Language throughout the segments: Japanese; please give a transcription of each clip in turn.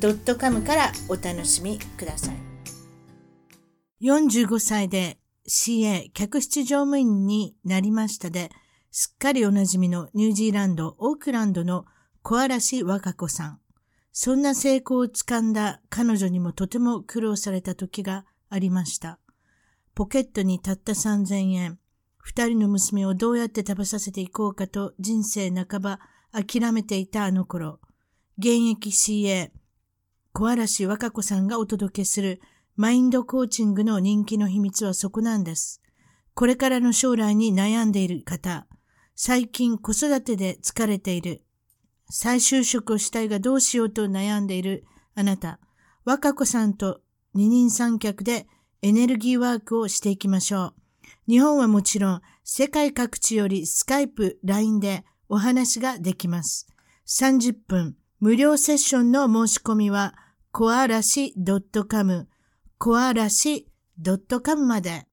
.com からお楽しみください45歳で CA 客室乗務員になりましたで、すっかりおなじみのニュージーランド、オークランドの小嵐和歌子さん。そんな成功をつかんだ彼女にもとても苦労された時がありました。ポケットにたった3000円。二人の娘をどうやって食べさせていこうかと人生半ば諦めていたあの頃。現役 CA、小嵐和歌子さんがお届けするマインドコーチングの人気の秘密はそこなんです。これからの将来に悩んでいる方、最近子育てで疲れている、再就職をしたいがどうしようと悩んでいるあなた、若子さんと二人三脚でエネルギーワークをしていきましょう。日本はもちろん世界各地よりスカイプ、LINE でお話ができます。30分無料セッションの申し込みは、コアラシ .com コアラシ .com まで。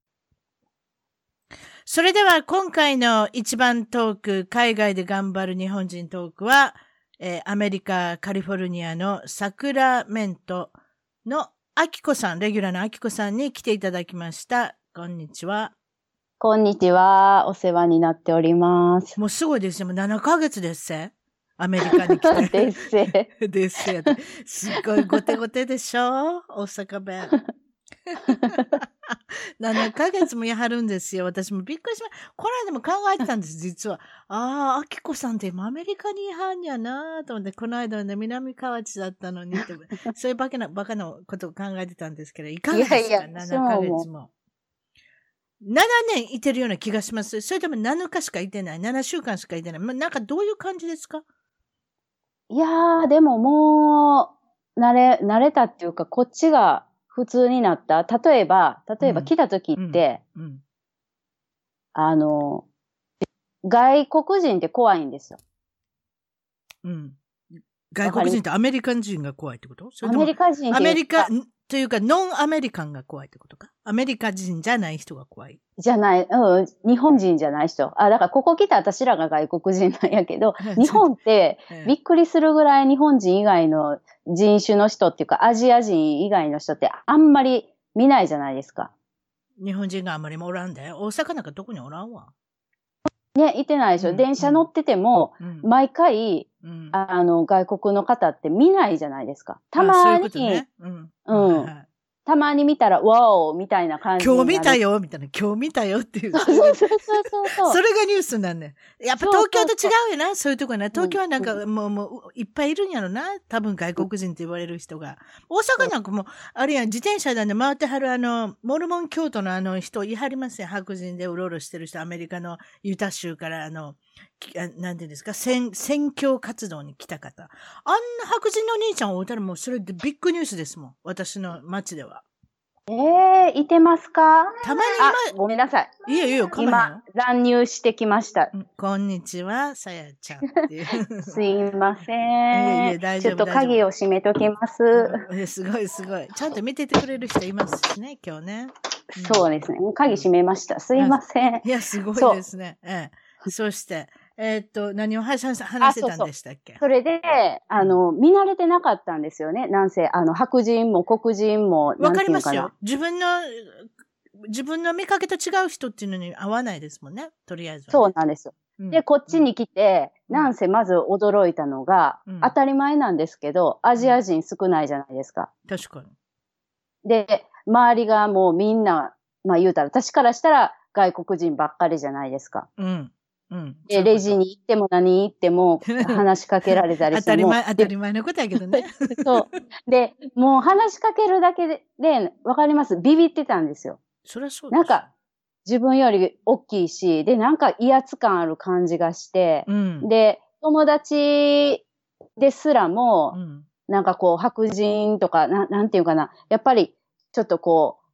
それでは今回の一番トーク、海外で頑張る日本人トークは、えー、アメリカ、カリフォルニアのサクラメントのアキコさん、レギュラーのアキコさんに来ていただきました。こんにちは。こんにちは。お世話になっております。もうすごいですね。もう7ヶ月ですせ。アメリカに来て。ですせ。ですせ。すっごいゴテゴテでしょ？大阪弁。7ヶ月もやはるんですよ。私もびっくりしました。この間も考えてたんです、実は。ああ、あきこさんって今アメリカにいはんやなと思って、この間ね、南河内だったのにって、そういうバカな、バカなことを考えてたんですけど、いかがですか？いやいや ?7 ヶ月も。7年いてるような気がします。それとも7日しかいてない？7週間しかいてない？まなんかどういう感じですか？いやー、でももう、慣れ、慣れたっていうか、こっちが普通になった。例えば、例えば来た時って、うんうんうん、あの、外国人って怖いんですよ。うん。外国人ってアメリカ人が怖いってこと？アメリカ人アメリカ、というか、ノンアメリカンが怖いってことか？アメリカ人じゃない人が怖い。じゃない、うん、日本人じゃない人。あ、だからここ来た私らが外国人なんやけど、日本ってびっくりするぐらい日本人以外の人種の人っていうか、アジア人以外の人ってあんまり見ないじゃないですか。日本人があんまりおらんで。大阪なんかどこにおらんわ。ね、いてないでしょ。うん、電車乗ってても、うん、毎回、うん、あの、外国の方って見ないじゃないですか。たまに、ううね、うん。うん。たまに見たら、わおみたいな感じ。今日見たよみたいな。今日見たよっていう。そうそうそうそうそれがニュースなんね。やっぱ東京と違うよな、そういうとこね。東京はなんか、もう、もう、いっぱいいるんやろな。多分外国人って言われる人が。大阪なんかも、あるいは自転車で回ってはるあの、モルモン京都のあの人、いはりますよ。白人でうろうろしてる人、アメリカのユタ州からあの、なんていうんですか、選、選挙活動に来た方。あんな白人の兄ちゃんを追ったらもうそれでビッグニュースですもん。私の街では。ええー、いてますか？たまに今、ごめんなさい。いえいえ、今、乱入してきました。こんにちは、さやちゃん すいません。いえいえ、大丈夫。ちょっと鍵を閉めときます。えすごいすごい。ちゃんと見ててくれる人いますしね、今日ね。そうですね。鍵閉めました。すいません。いや、すごいですね。ええ。そして、えー、っと、何を話してたんでしたっけ？それで、あの、見慣れてなかったんですよね。なんせ、あの、白人も黒人も。わかりますよ。自分の、自分の見かけと違う人っていうのに合わないですもんね。とりあえず、ね、そうなんですよ。で、こっちに来て、うん、なんせまず驚いたのが、うん、当たり前なんですけど、アジア人少ないじゃないですか。確かに。で、周りがもうみんな、まあ言うたら、私からしたら外国人ばっかりじゃないですか。うん。うん、で、レジに行っても何行っても 話しかけられたりして当たり前、当たり前のことやけどね。そう。で、もう話しかけるだけで、で、わかります？ビビってたんですよ。そりゃそうです。なんか、自分より大きいし、で、なんか威圧感ある感じがして、うん、で、友達ですらも、うん、なんかこう、白人とか、ななんていうかな。やっぱり、ちょっとこう、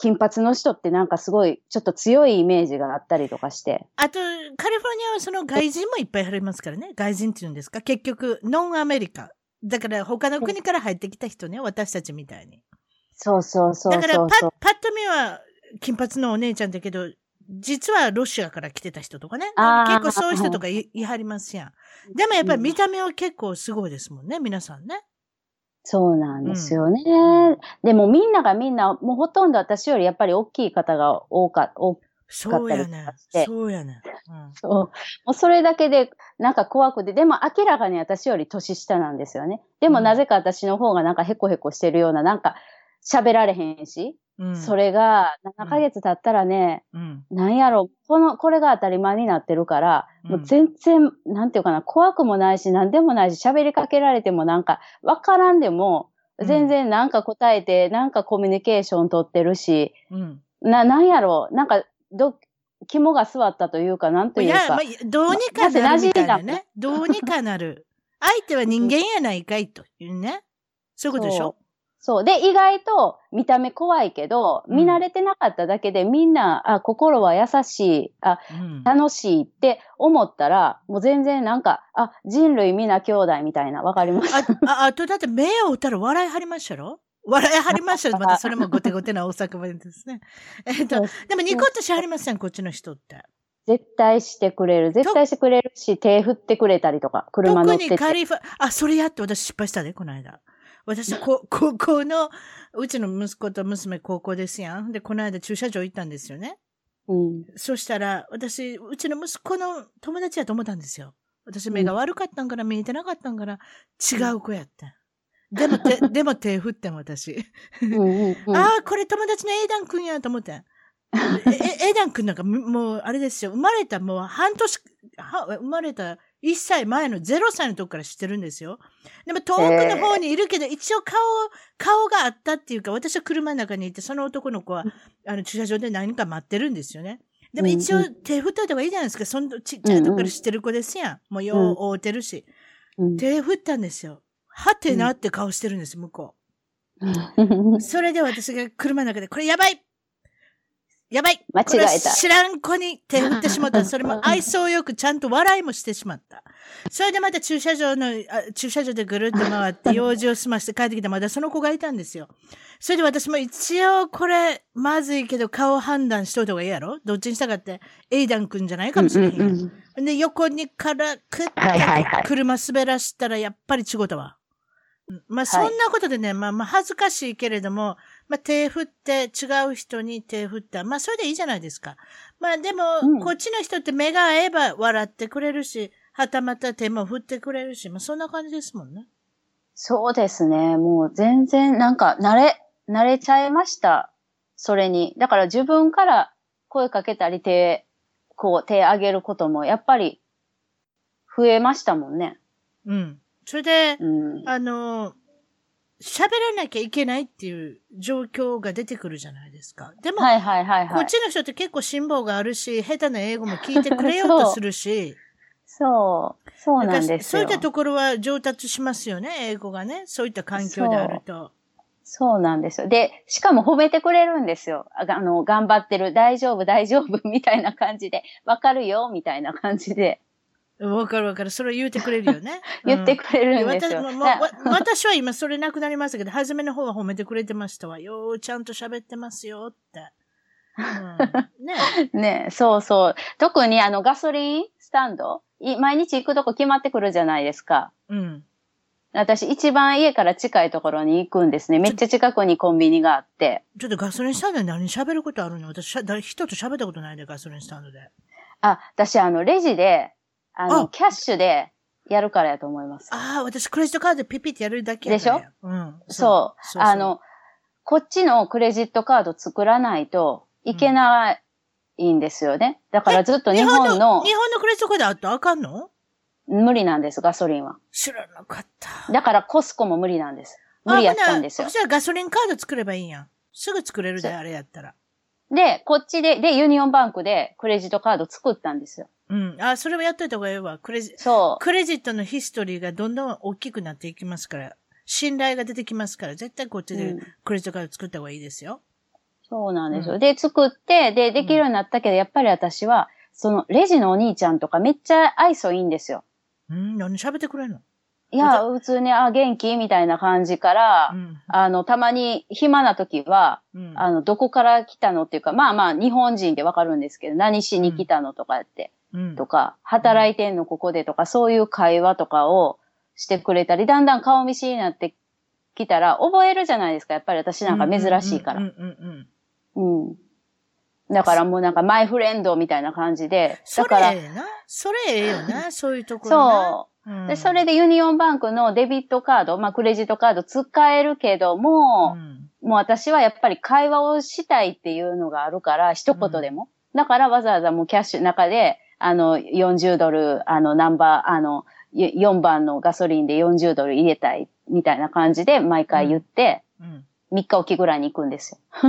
金髪の人ってなんかすごい、ちょっと強いイメージがあったりとかして。あと、カリフォルニアはその外人もいっぱい入りますからね。外人っていうんですか？結局、ノンアメリカ。だから他の国から入ってきた人ね、私たちみたいに。そうそうそうだからパッ、パッと見は金髪のお姉ちゃんだけど、実はロシアから来てた人とかね。結構そういう人とかいはりますやん。でもやっぱり見た目は結構すごいですもんね、皆さんね。そうなんですよね、うん。でもみんながみんな、もうほとんど私よりやっぱり大きい方が多か多かったりして。そうやね。うん、そう。もうそれだけでなんか怖くて、でも明らかに私より年下なんですよね。でもなぜか私の方がなんかヘコヘコしてるような、なんか喋られへんし。それが7ヶ月経ったらね、うん、なんやろ、この、これが当たり前になってるから、もう全然、なんていうかな、怖くもないし、なんでもないし、喋りかけられてもなんか、わからんでも、全然なんか答えて、なんかコミュニケーション取ってるし、うん、な、なんやろ、なんか、ど、肝が座ったというか、なんというか。いや、まあ、どうにかなるみたいなね。どうにかなる。相手は人間やないかいというね。そういうことでしょ？そう。で、意外と見た目怖いけど、見慣れてなかっただけで、みんな、あ、心は優しい、あ、うん、楽しいって思ったら、もう全然なんか、あ、人類皆兄弟みたいな、わかります？ああ、あとだって目を打ったら笑いはりましたろ？笑いはりました またそれもごてごてな大阪弁ですね。えっと、でもニコッとしはりません、こっちの人って。絶対してくれる。絶対してくれるし、手振ってくれたりとか、車乗ってて。特にカリファ、あ、それやって私失敗したで、この間。私、こ、高校の、うちの息子と娘高校ですやん。で、この間駐車場行ったんですよね。うん。そしたら、私、うちの息子の友達やと思ったんですよ。私目が悪かったんから、見えてなかったんから、違う子やった。でも手、でも手振ってん、私。ああ、これ友達のエイダン君やと思って。え、エイダン君なんか、もう、あれですよ。生まれた、もう半年、は生まれた1歳前の0歳のとこから知ってるんですよ。でも遠くの方にいるけど、一応顔、顔があったっていうか、私は車の中にいて、その男の子は、あの、駐車場で何か待ってるんですよね。でも一応手振っといた方がいいじゃないですか。そのちっちゃいとこから知ってる子ですやん。もうよう会うてるし。手振ったんですよ。はてなって顔してるんです、向こう。それで私が車の中で、これやばいやばい間違えた。知らん子に手振ってしまった。それも愛想よくちゃんと笑いもしてしまった。それでまた駐車場の、あ駐車場でぐるっと回って 用事を済まして帰ってきてまだその子がいたんですよ。それで私も一応これ、まずいけど顔判断しといた方がいいやろ？どっちにしたかって、エイダン君じゃないかもしれへん。うんうん、で、横にからくって、車滑らしたらやっぱり違うたわ。まあそんなことでね、はい、まあまあ恥ずかしいけれども、まあ手振って違う人に手振った。まあそれでいいじゃないですか。まあでも、うん、こっちの人って目が合えば笑ってくれるし、はたまた手も振ってくれるし、まあそんな感じですもんね。そうですね。もう全然なんか慣れ、慣れちゃいました。それに。だから自分から声かけたり手、こう手上げることもやっぱり増えましたもんね。うん。それで、うん、あの、喋らなきゃいけないっていう状況が出てくるじゃないですか。でも、はいはいはいはい、こっちの人って結構辛抱があるし、下手な英語も聞いて くれようとするし。そう、そうなんですよ。そういったところは上達しますよね、英語がね。そういった環境であると。そうなんですよ。で、しかも褒めてくれるんですよ。あの、頑張ってる、大丈夫、大丈夫、みたいな感じで、わかるよ、みたいな感じで。わかるわかる。それを言うてくれるよね。言ってくれるんですよ。私も私は今それなくなりましたけど、初めの方は褒めてくれてましたわ。よちゃんと喋ってますよって。うん、ね ねそうそう。特にあのガソリンスタンド毎日行くとこ決まってくるじゃないですか。うん。私一番家から近いところに行くんですね。めっちゃ近くにコンビニがあって。ちょっとガソリンスタンドで何喋ることあるの？私、人と喋ったことないで、ガソリンスタンドで。あ、私あの、レジで、あの、キャッシュでやるからやと思います。ああ、私クレジットカードでピピってやるだけでしょ？うん。そうあの、こっちのクレジットカード作らないといけないんですよね。だからずっと日本の。日本のクレジットカードあったらあかんの？無理なんです、ガソリンは。知らなかった。だからコスコも無理なんです。無理やったんですよ。そしたらガソリンカード作ればいいやん。すぐ作れるで、あれやったら。で、こっちで、で、ユニオンバンクでクレジットカード作ったんですよ。うん。あ、それはやっといた方がいいわ。クレジ、そう。クレジットのヒストリーがどんどん大きくなっていきますから。信頼が出てきますから、絶対こっちでクレジットカード作った方がいいですよ。そうなんですよ。うん、で、作って、で、できるようになったけど、やっぱり私は、その、レジのお兄ちゃんとかめっちゃ愛想いいんですよ。うん、何喋ってくれんの？いや、普通に、あ、元気？みたいな感じから、うん、あの、たまに暇な時は、うん、あの、どこから来たのっていうか、まあまあ、日本人でわかるんですけど、何しに来たのとかって、うん、とか、働いてんのここでとか、そういう会話とかをしてくれたり、だんだん顔見知りになってきたら、覚えるじゃないですか。やっぱり私なんか珍しいから。うん。だからもうなんか my friend みたいな感じで。だから。それええな。それええよな。そういうところ。そう。で、それでユニオンバンクのデビットカード、まあクレジットカード使えるけども、うん、もう私はやっぱり会話をしたいっていうのがあるから、一言でも。うん、だからわざわざもうキャッシュの中で、あの、40ドル、あの、ナンバー、あの、4番のガソリンで40ドル入れたい、みたいな感じで毎回言って、うん、3日おきぐらいに行くんですよ。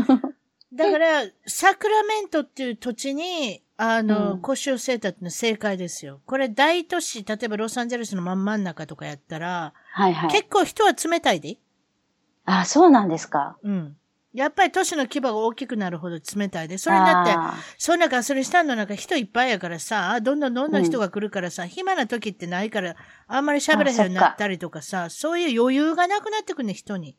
だから、サクラメントっていう土地に、あの、うん、腰を据えたっていうのは正解ですよ。これ大都市、例えばロサンゼルスの真ん真ん中とかやったら、はいはい。結構人は冷たいで。あ、そうなんですか？うん。やっぱり都市の規模が大きくなるほど冷たいで。それだって、そんなガソリンスタンドなんか人いっぱいやからさ、どんどんどんどん人が来るからさ、うん、暇な時ってないから、あんまり喋れへんようになったりとかさ、そういう余裕がなくなってくるね、人に。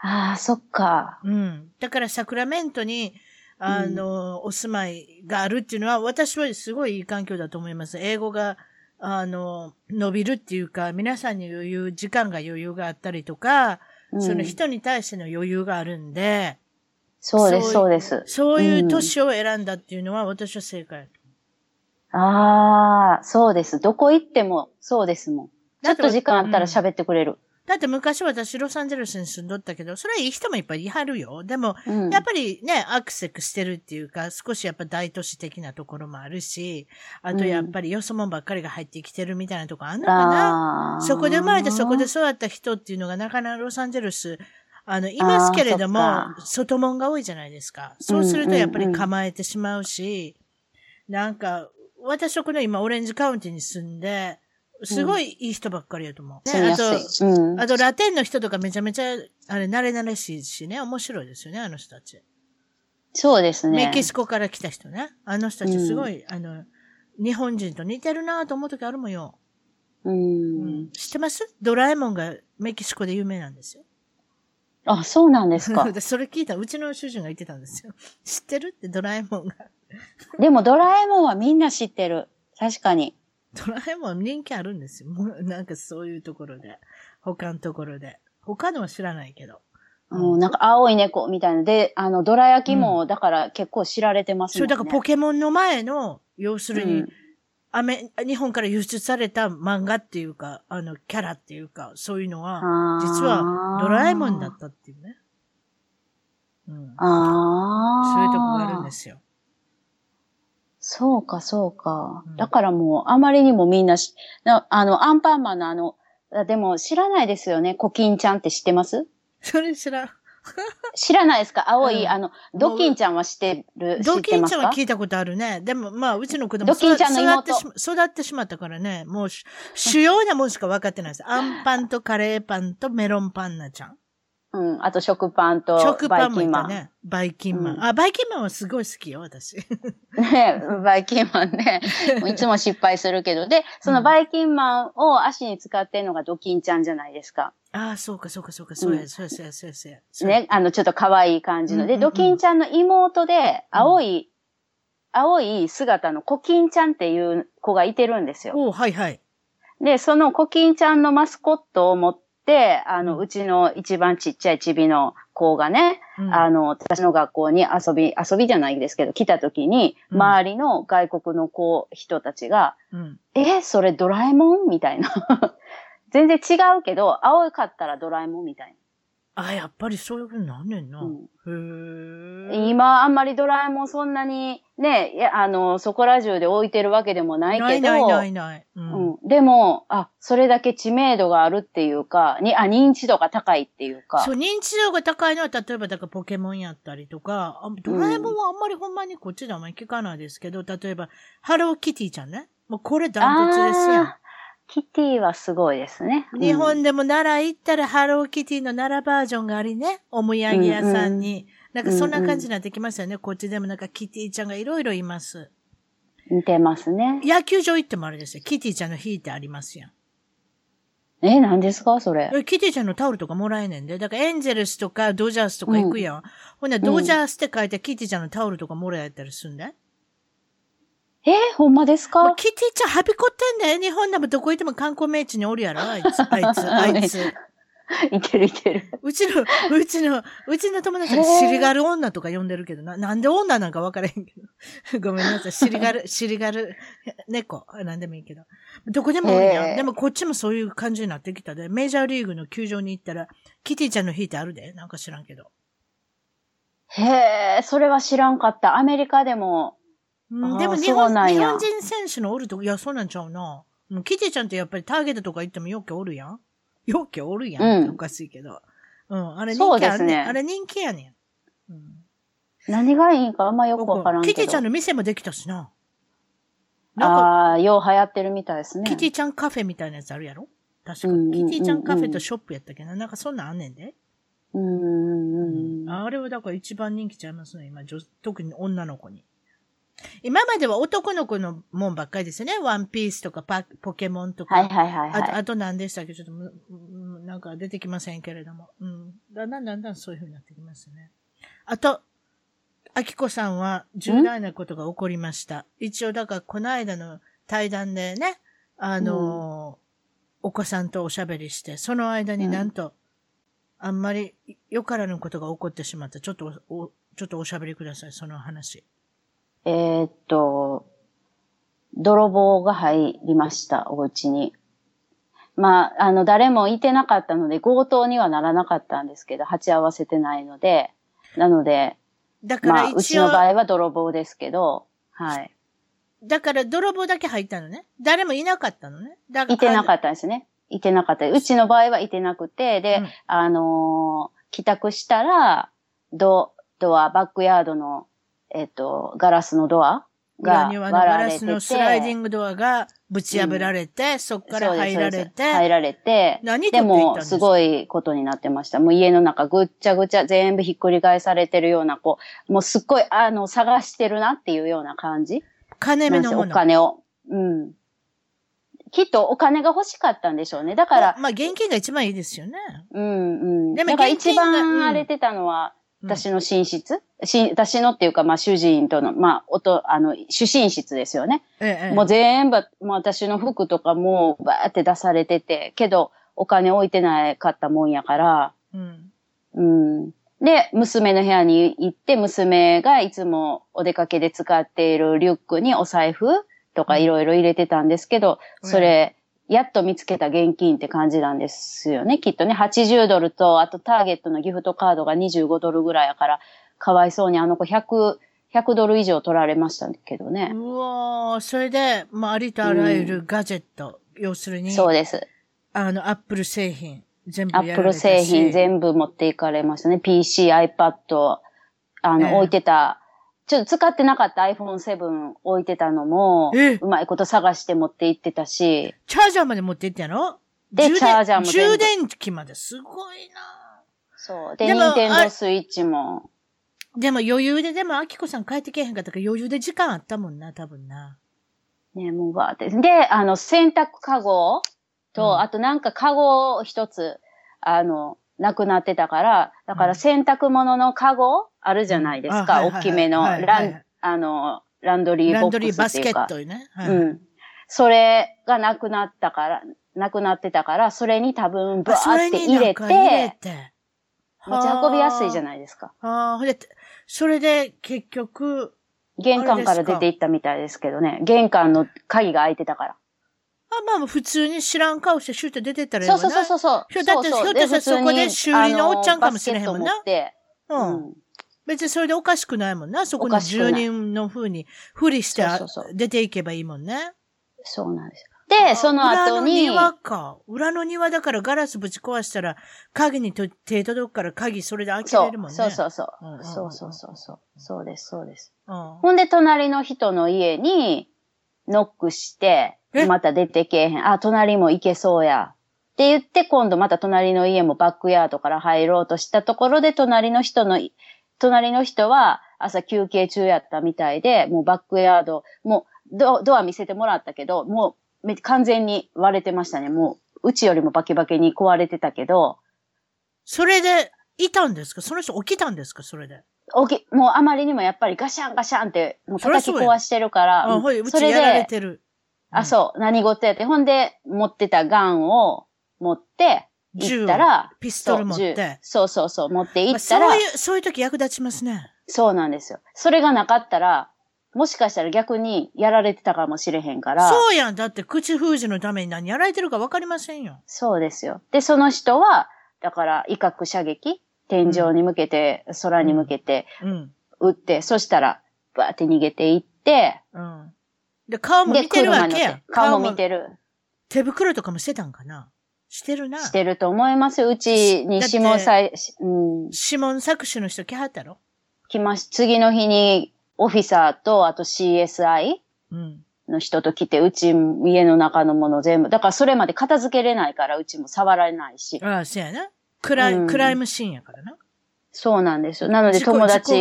ああ、そっか。うん。だからサクラメントに、あの、うん、お住まいがあるっていうのは、私はすごいいい環境だと思います。英語が、あの、伸びるっていうか、皆さんに余裕、時間が余裕があったりとか、うん、その人に対しての余裕があるんで、そうです、そうです。そういう都市を選んだっていうのは、私は正解。ああ、そうです。どこ行ってもそうですもん。ちょっと時間あったら喋ってくれる。だって昔私ロサンゼルスに住んどったけど、それはいい人もいっぱいいはるよ。でも、うん、やっぱりね、アクセクしてるっていうか、少しやっぱ大都市的なところもあるし、あとやっぱりよそもんばっかりが入ってきてるみたいなとこあんのかな、そこで生まれてそこで育った人っていうのがなかなかロサンゼルス、あの、いますけれども、外門が多いじゃないですか。そうするとやっぱり構えてしまうし、なんか、私はこの今オレンジカウンティに住んで、すごいいい人ばっかりやと思う。ね、あと、うん、あとラテンの人とかめちゃめちゃ、あれ、慣れ慣れしいしね、面白いですよね、あの人たち。そうですね。メキシコから来た人ね。あの人たちすごい、うん、あの、日本人と似てるなと思う時あるもんよ。うん、うん。知ってます？ドラえもんがメキシコで有名なんですよ。あ、そうなんですか。それ聞いたうちの主人が言ってたんですよ。知ってる？ってドラえもんが。でもドラえもんはみんな知ってる。確かに。ドラえもん人気あるんですよ。なんかそういうところで。他のところで。他のは知らないけど。うん、なんか青い猫みたいな。で、あの、ドラ焼きも、だから結構知られてますね、うん。そう、だからポケモンの前の、要するに、うんアメ、日本から輸出された漫画っていうか、あの、キャラっていうか、そういうのは、実はドラえもんだったっていうね。うん。ああ。そういうとこがあるんですよ。そうか、そうか。だからもう、あまりにもみんなし、あの、アンパンマンのあの、でも知らないですよね。コキンちゃんって知ってます？それ知らん。知らないですか？青い、うん、あの、ドキンちゃんは知ってる？ドキンちゃんは聞いたことあるね。でも、まあ、うちの子供ドキンちゃんの妹育ってし育ってしまったからね、もう、主要なもんしか分かってないです。アンパンとカレーパンとメロンパンナちゃん。うん。あと食パンとバイキンマン。ね。バイキンマン。うん、あ、バイキンマンはすごい好きよ、私。ねバイキンマンね。いつも失敗するけど。で、そのバイキンマンを足に使ってんのがドキンちゃんじゃないですか。ああ、そうか、そうか、そうか、そうや、そうや、そうや、そうや、そうや。ね、あの、ちょっと可愛い感じの。で、ドキンちゃんの妹で、青い、青い姿のコキンちゃんっていう子がいてるんですよ。おはいはい。で、そのコキンちゃんのマスコットを持っ、あの、うちの一番ちっちゃいチビの子がね、うん、あの、私の学校に遊び、遊びじゃないですけど、来た時に、周りの外国の子、人たちが、うん、え、それドラえもん？みたいな。全然違うけど、青かったらドラえもんみたいな。あ、やっぱりそういうふうになんねんな。うん、へ今、あんまりドラえもんそんなにね、いや、あの、そこら中で置いてるわけでもないけど。ないないないない。うん、うん、でも、あ、それだけ知名度があるっていうか、に、あ、認知度が高いっていうか。そう、認知度が高いのは、例えば、だからポケモンやったりとか、ドラえもんはあんまりほんまにこっちであんまり聞かないですけど、例えば、ハローキティちゃんね。もうこれダントツですやん。キティはすごいですね。日本でも奈良行ったらハローキティの奈良バージョンがありね。お土産屋さんに。なんかそんな感じになってきましたよね。こっちでもなんかキティちゃんがいろいろいます。似てますね。野球場行ってもあれですよ。キティちゃんの日ってありますやん。え、何ですか？それ。キティちゃんのタオルとかもらえねんで。だからエンゼルスとかドジャースとか行くやん。うん、ほんなドジャースって書いてキティちゃんのタオルとかもらえたりすんで。えー、ほんまですか？キティちゃんはびこってんだよ。日本でもどこ行っても観光名地におるやろあいつ、あいつ、あいつ。いけるいける。うちの、うちの、うちの友達は尻がる女とか呼んでるけどな。なんで女なんか分からへんけど。ごめんなさい。尻がる、尻がる猫。なんでもいいけど。どこでもおるやん。でもこっちもそういう感じになってきたで。メジャーリーグの球場に行ったら、キティちゃんの日ってあるで。なんか知らんけど。へえ、それは知らんかった。アメリカでも。うん、でも日本日本人選手のおるとこ、いや、そうなんちゃうな。キティちゃんってやっぱりターゲットとか行ってもよくおるやん。よくおるやん。うん、おかしいけど。うん。あれ人気あるね。あれ人気やねん。うん。何がいいかあんまよくわからんけど。キティちゃんの店もできたしな。ああ、よう流行ってるみたいですね。キティちゃんカフェみたいなやつあるやろ？確か、に。キティちゃんカフェとショップやったけど、なんかそんなんあんねんで。うん。あれはだから一番人気ちゃいますね、今、特に女の子に。今までは男の子のもんばっかりですよね。ワンピースとかパポケモンとか。はいはいはい、はい、あと、あと何でしたっけ？ちょっと、なんか出てきませんけれども。うん。だんだんだんだんそういう風になってきますね。あと、あきこさんは重大なことが起こりました。一応、だからこの間の対談でね、あの、うん、お子さんとおしゃべりして、その間になんと、うん、あんまりよからぬことが起こってしまった。ちょっとお、ちょっとおしゃべりください、その話。えー、っと、泥棒が入りました、お家に。まあ、あの、誰もいてなかったので、強盗にはならなかったんですけど、鉢合わせてないので、なので、だからまあ、うちの場合は泥棒ですけど、はい。だから泥棒だけ入ったのね。誰もいなかったのね。だいてなかったんですね。いてなかった。うちの場合はいてなくて、で、うん、あのー、帰宅したら、ド、ドア、バックヤードのえっ、と、ガラスのドアが割られてて。ガラスのスライディングドアがぶち破られて、うん、そっから入られて。入られて。何でも、すごいことになってました。もう家の中ぐっちゃぐちゃ全部ひっくり返されてるような、こう、もうすっごい、あの、探してるなっていうような感じ？金目のもの。お金を。うん。きっとお金が欲しかったんでしょうね。だから。まあ、現金が一番いいですよね。うんうん。でも、一番荒れてたのは、私の寝室、し、私のっていうか、まあ、主人との、まあ、音、あの、主寝室ですよね。ええ、もう全部、もう私の服とかもバーって出されてて、けど、お金置いてなかったもんやから、うん。うん。で、娘の部屋に行って、娘がいつもお出かけで使っているリュックにお財布とかいろいろ入れてたんですけど、それ、やっと見つけた現金って感じなんですよね。きっとね、80ドルと、あとターゲットのギフトカードが25ドルぐらいやから、かわいそうにあの子100、100ドル以上取られましたけどね。うわそれで、まあ、ありとあらゆるガジェット、うん、要するに。そうです。あの、アップル製品、全部アップル製品全部持っていかれましたね。PC、iPad、あの、置いてたちょっと使ってなかった iPhone7 置いてたのも、うまいこと探して持って行ってたし。チャージャーまで持って行ってやろ？で、チャージャーも充電器まですごいなそう。で、ニンテンドースイッチも。でも余裕で、でも、アキコさん帰ってけへんかったから余裕で時間あったもんな、多分な。ねもうばーって。で、あの、洗濯カゴと、うん、あとなんかカゴ一つ、あの、なくなってたから、だから洗濯物のカゴあるじゃないですか。大きめのラン、あの、ランドリーボックスっていうか。ランドリーバスケットね。はい、うん。それがなくなったから、なくなってたから、それに多分バーって入れて、入れて持ち運びやすいじゃないですか。ああ、で、それで結局、玄関から出て行ったみたいですけどね。玄関の鍵が開いてたから。あ、まあ、普通に知らん顔してシュート出てったらいいわな。そうそうそうそう。だって、ひょっとしたらそこで修理のおっちゃんかもしれへんもんな。うん。別にそれでおかしくないもんな。そこの住人の風に、ふりして出ていけばいいもんね。そうなんです。で、その後に。裏の庭か。裏の庭だからガラスぶち壊したら、鍵に手届くから鍵それで開けれるもんね。そうそうそう。そうそうそうそう。そうです、そうです。ほんで、隣の人の家に、ノックして、また出てけえへん。あ、隣も行けそうや。って言って、今度また隣の家もバックヤードから入ろうとしたところで、隣の人の、隣の人は朝休憩中やったみたいで、もうバックヤード、もうドドア見せてもらったけど、もう完全に割れてましたね。もう、うちよりもバキバキに壊れてたけど。それで、いたんですか？その人起きたんですか？それで。起き、もうあまりにもやっぱりガシャンガシャンって、もう叩き壊してるから。あ、ほい、うちやられてる。あ、そう、何事やって。ほんで、持ってたガンを持って、行ったら、ピストル持って。そうそうそう、持って行ったら、そういう、そういう時役立ちますね。そうなんですよ。それがなかったら、もしかしたら逆にやられてたかもしれへんから。そうやん。だって口封じのために何やられてるかわかりませんよ。そうですよ。で、その人は、だから威嚇射撃天井に向けて、うん、空に向けて、撃って、うん、そしたら、バーって逃げていって、うん。で、顔も見てるわけや。顔も見てる。手袋とかもしてたんかな？してるな。してると思いますよ。うちに指紋さ、うん。指紋搾取の人来はったろ？来まし、次の日にオフィサーと、あと CSI の人と来て、うち家の中のもの全部。だからそれまで片付けれないから、うちも触られないし。ああ、そうやな。クライ、うん、クライムシーンやからな。そうなんですよ。なので友達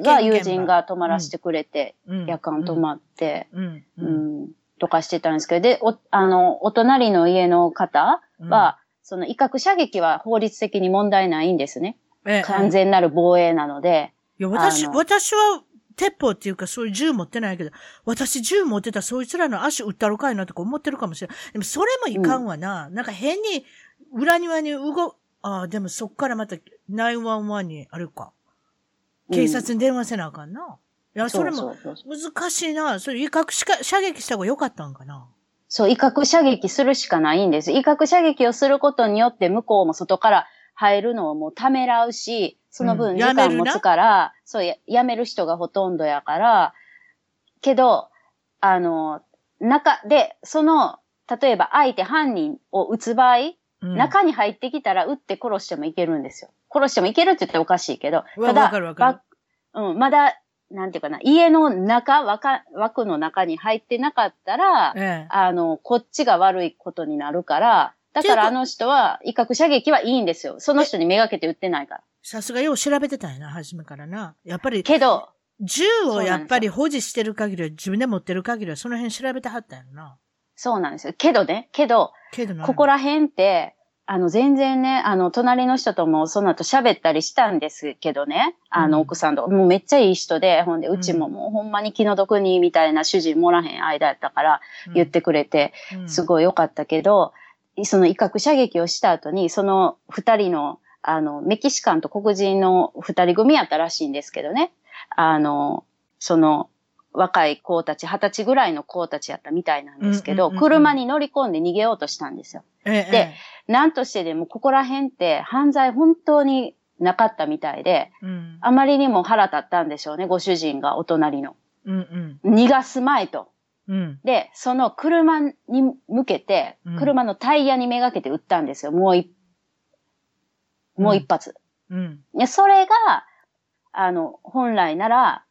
が、友人が泊まらせてくれて、うん、夜間泊まって、うん、うん、とかしてたんですけど、で、お、あの、お隣の家の方は、その威嚇射撃は法律的に問題ないんですね。ええ、完全なる防衛なので。いや、私、私は、鉄砲っていうかそういう銃持ってないけど、私銃持ってたらそいつらの足撃ったろかいなとか思ってるかもしれない。でもそれもいかんわな。なんか変に裏庭に動、ああ、でもそっからまた911にあるか。警察に電話せなあかんな。いや、それも難しいな。それ威嚇しか射撃した方が良かったんかな。そう、威嚇射撃するしかないんです。威嚇射撃をすることによって向こうも外から入るのをもうためらうし、その分時間持つから、うん、そうや、やめる人がほとんどやから、けど、あの、中で、その、例えば相手犯人を撃つ場合、中に入ってきたら撃って殺してもいけるんですよ。殺してもいけるって言ったらおかしいけど、ただ、うん、まだ、なんていうかな、家の中、枠の中に入ってなかったら、ええ、あの、こっちが悪いことになるから、だからあの人は威嚇射撃はいいんですよ。その人にめがけて撃ってないから。さすがよう調べてたんやな、初めからな。やっぱり。けど、銃をやっぱり保持してる限りは、自分で持ってる限りは、その辺調べてはったんやな。そうなんですよ。けどね、けど、けどここら辺って、あの、全然ね、あの、隣の人ともその後喋ったりしたんですけどね、あの、奥さんと、もうめっちゃいい人で、ほんで、うちももうほんまに気の毒に、みたいな主人もらへん間やったから言ってくれて、すごい良かったけど、その威嚇射撃をした後に、その二人の、あの、メキシカンと黒人の二人組やったらしいんですけどね、あの、その、若い子たち、二十歳ぐらいの子たちやったみたいなんですけど、車に乗り込んで逃げようとしたんですよ。ええ、で、なんとしてでもここら辺って犯罪本当になかったみたいで、うん、あまりにも腹立ったんでしょうね、ご主人がお隣の。うんうん、逃がすまいと。うん、で、その車に向けて、車のタイヤにめがけて撃ったんですよ、もう一、もう一発。うん、それが、あの、本来なら、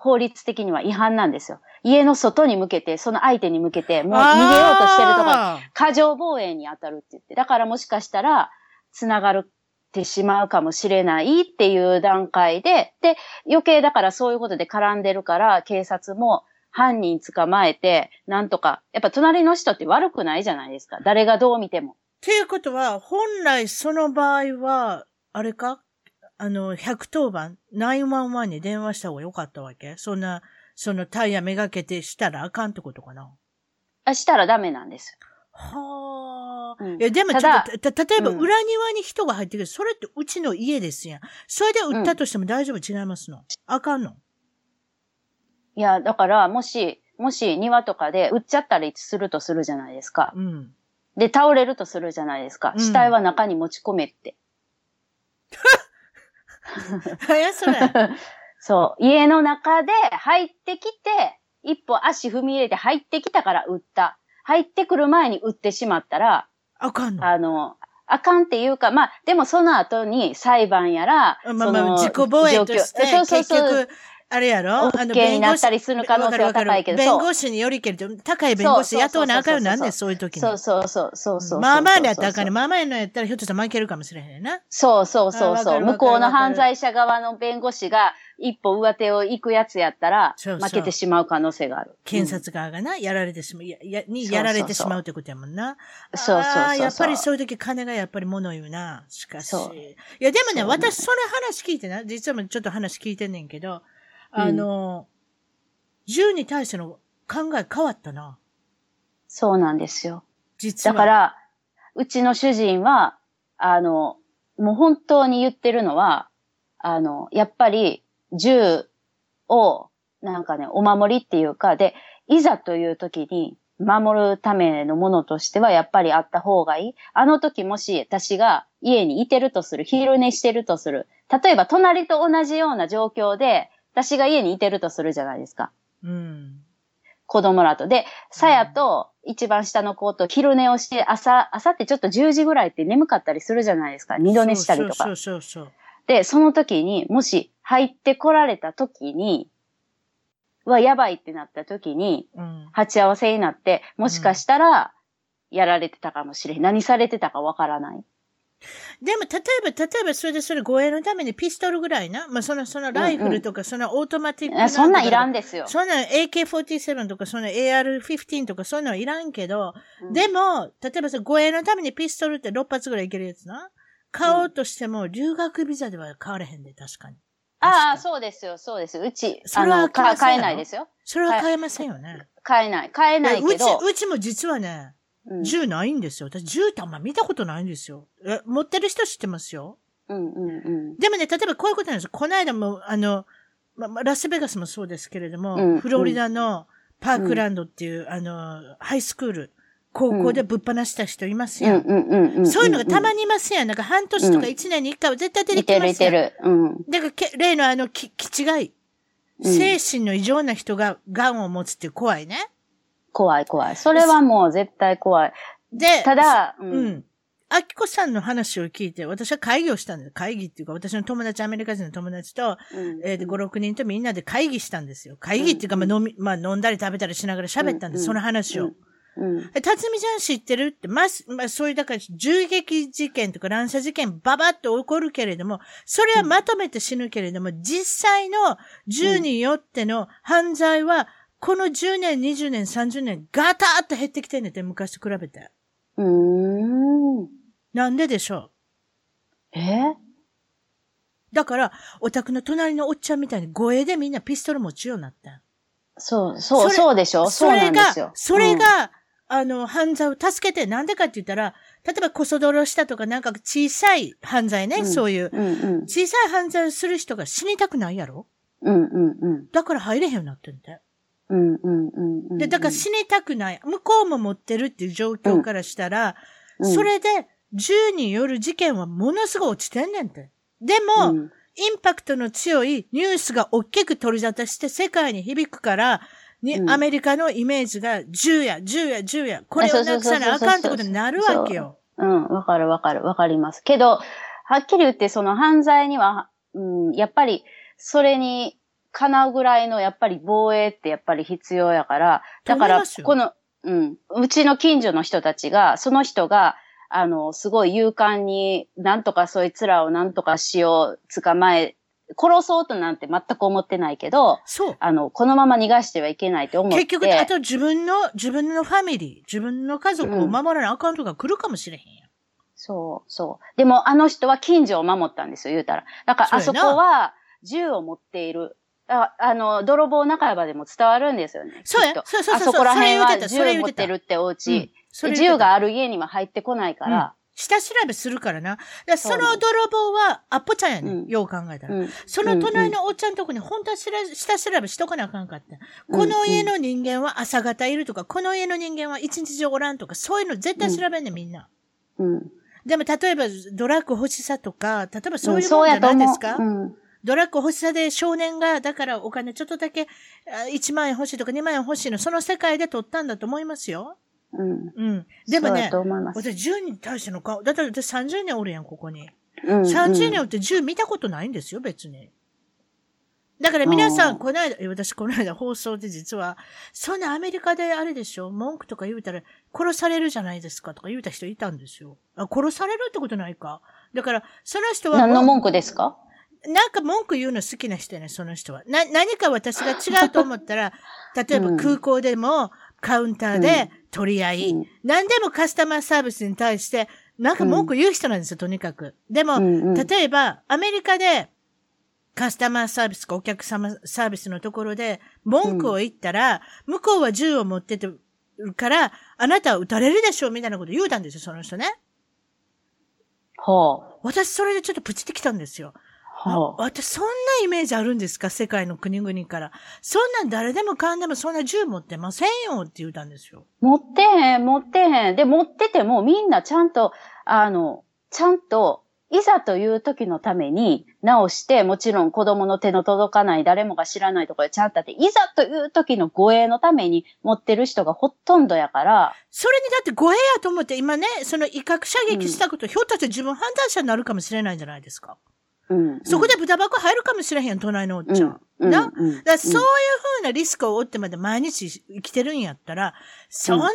法律的には違反なんですよ。家の外に向けて、その相手に向けて、もう逃げようとしてるとか、過剰防衛に当たるって言って。だからもしかしたら、繋がるってしまうかもしれないっていう段階で、で、余計だからそういうことで絡んでるから、警察も犯人捕まえて、なんとか、やっぱ隣の人って悪くないじゃないですか。誰がどう見ても。っていうことは、本来その場合は、あれか？あの、110番、911に電話した方が良かったわけ？そんな、そのタイヤめがけてしたらあかんってことかな？あ、したらダメなんです。はあ、うん。いや、でもちょっと、た、例えば裏庭に人が入ってくる、それってうちの家ですやん。それで売ったとしても大丈夫？違いますの、うん、あかんの？いや、だから、もし、もし庭とかで売っちゃったりするとするじゃないですか。うん。で、倒れるとするじゃないですか。死体は中に持ち込めって。何それ。そう。家の中で入ってきて、一歩足踏み入れて入ってきたから撃った。入ってくる前に撃ってしまったら、あかんのあの、あかんっていうか、まあ、でもその後に裁判やら、まあまあ、自己防衛として、そうそうそう。あれやろ？あの、弁護士。になったりする可能性は高いけど。弁護士によりけど、高い弁護士雇わなあかんよなんで、そういう時に。そうそうそうそうそうまあまあのやったらあかんね。まあまあのやったらひょっとしたら負けるかもしれへんな。そうそうそうそう。向こうの犯罪者側の弁護士が一歩上手を行くやつやったら、負けてしまう可能性がある。検察側がな、やられてしまう、や、にやられてしまうってことやもんな。そうそうそう。やっぱりそういう時金がやっぱり物言うな。しかし。いや、でもね、私それ話聞いてな、実はちょっと話聞いてんねんけど、あの、うん、銃に対しての考え変わったな。そうなんですよ。実は。だから、うちの主人は、あの、もう本当に言ってるのは、あの、やっぱり銃を、なんかね、お守りっていうか、で、いざという時に守るためのものとしてはやっぱりあった方がいい。あの時もし私が家にいてるとする、昼寝してるとする。例えば隣と同じような状況で、私が家にいてるとするじゃないですか。うん。子供らと。で、さやと一番下の子と昼寝をして朝、朝ってちょっと10時ぐらいって眠かったりするじゃないですか。二度寝したりとか。そうそうそうで、その時に、もし入ってこられた時に、はやばいってなった時に、うん、鉢合わせになって、もしかしたら、やられてたかもしれん。何されてたかわからない。でも、例えば、例えば、それでそれ護衛のためにピストルぐらいな？まあ、その、そのライフルとか、そのオートマティックな、うん、そんなんいらんですよ。そんな AK47 とか、その AR15 とか、そういうのはいらんけど、うん、でも、例えばさ、護衛のためにピストルって6発ぐらいいけるやつな？買おうとしても、留学ビザでは買われへんで、確かに。ああ、そうですよ、そうです。うち、それは買えないですよ。それは買えませんよね。買えない。買えないけど。うち、うちも実はね、銃ないんですよ。私、銃ってあんま見たことないんですよ。え、持ってる人知ってますよ。うんうんうん。でもね、例えばこういうことなんですよ。この間も、あの、ま、ラスベガスもそうですけれども、うん、フロリダのパークランドっていう、うん、あの、ハイスクール、高校でぶっ放した人いますやん。そういうのがたまにいますやん。なんか半年とか一年に一回は絶対出てきますやん。いてるいてる。うん。だからけ、例のあの、き、気違い。精神の異常な人が癌を持つって怖いね。怖い怖い。それはもう絶対怖い。で、ただ、うん。うん。あきこさんの話を聞いて、私は会議をしたんです。会議っていうか、私の友達、アメリカ人の友達と、うん、えー、5、6人とみんなで会議したんですよ。会議っていうか、まあ飲み、まあ飲んだり食べたりしながら喋ったんです、うん、その話を。うんうん。辰巳ちゃん知ってるって、ままあ、そういう、だから、銃撃事件とか乱射事件、ババッと起こるけれども、それはまとめて死ぬけれども、うん、実際の銃によっての犯罪は、この10年、20年、30年、ガターッと減ってきてんねんって、昔と比べて。うーん。なんででしょう？え？だから、お宅の隣のおっちゃんみたいに護衛でみんなピストル持ちようになった。そう、そう、そうでしょ？それが、それが、あの、犯罪を助けて、なんでかって言ったら、例えばこそ泥したとか、なんか小さい犯罪ね、うん、そういう、うんうん、小さい犯罪をする人が死にたくないやろ？うんうんうん。だから入れへんようになってんだうんうんうんうん、で、だから死にたくない。向こうも持ってるっていう状況からしたら、うん、それで銃による事件はものすごい落ちてんねんて。でも、うん、インパクトの強いニュースが大きく取り沙汰して世界に響くから、に、うん、アメリカのイメージが銃や、銃や、銃や、これをなくさなあかんってことになるわけよ。うん、わかるわかる、わかります。けど、はっきり言ってその犯罪には、うん、やっぱり、それに叶うぐらいのやっぱり防衛ってやっぱり必要やから、だから、この、うん、うちの近所の人たちが、その人が、あの、すごい勇敢に、なんとかそいつらをなんとかしよう、捕まえ殺そうとなんて全く思ってないけど、そう。あの、このまま逃がしてはいけないと思って。結局、あと自分の、自分のファミリー、自分の家族を守らなあかんとか来るかもしれへんや、うん、そう、そう。でも、あの人は近所を守ったんですよ、言うたら。だから、あそこは銃を持っている。ああの、泥棒仲間でも伝わるんですよね。そうや。そうそうそう。あそこら辺は銃を持ってるってお家、うん、銃がある家には入ってこないから、下調べするからな。その泥棒はアッポちゃんやねん。うん、よう考えたら。うん、その隣のおっちゃんとこに本当は下調べしとかなあかんかった。この家の人間は朝方いるとか、この家の人間は一日中おらんとか、そういうの絶対調べんねん、みんな。うん。でも例えばドラッグ欲しさとか、例えばそういうもんじゃないですか、うんドラッグ欲しさで少年が、だからお金ちょっとだけ、1万円欲しいとか2万円欲しいの、その世界で取ったんだと思いますよ。うん。うん。でもね、私10人に対しての顔、だって私30年おるやん、ここに。うん、30年おって10見たことないんですよ、別に。だから皆さん、この間、私この間放送で実は、そんなアメリカであれでしょ文句とか言うたら殺されるじゃないですかとか言うた人いたんですよ。あ、殺されるってことないかだから、その人は。何の文句ですか？なんか文句言うの好きな人やね、その人は。な、何か私が違うと思ったら、例えば空港でもカウンターで取り合い、うん、何でもカスタマーサービスに対して、なんか文句言う人なんですよ、とにかく。でも、例えば、アメリカで、カスタマーサービスかお客様サービスのところで文句を言ったら、うん、向こうは銃を持っててるから、あなたは撃たれるでしょうみたいなこと言うたんですよ、その人ね。はあ。私それでちょっとプチってきたんですよ。はあ、私そんなイメージあるんですか？世界の国々から。そんなん誰でもかんでもそんな銃持ってませんよって言うたんですよ。持ってへん、持ってへん。で、持っててもみんなちゃんと、あの、ちゃんといざという時のために直して、もちろん子供の手の届かない誰もが知らないところでちゃんとあって、いざという時の護衛のために持ってる人がほとんどやから。それにだって護衛やと思って今ね、その威嚇射撃したこと、うん、ひょっとして自分犯罪者になるかもしれないんじゃないですか。うん、そこで豚箱入るかもしれへん、隣のおっちゃん。うん、な、うん、だそういうふうなリスクを負ってまで毎日生きてるんやったら、そんな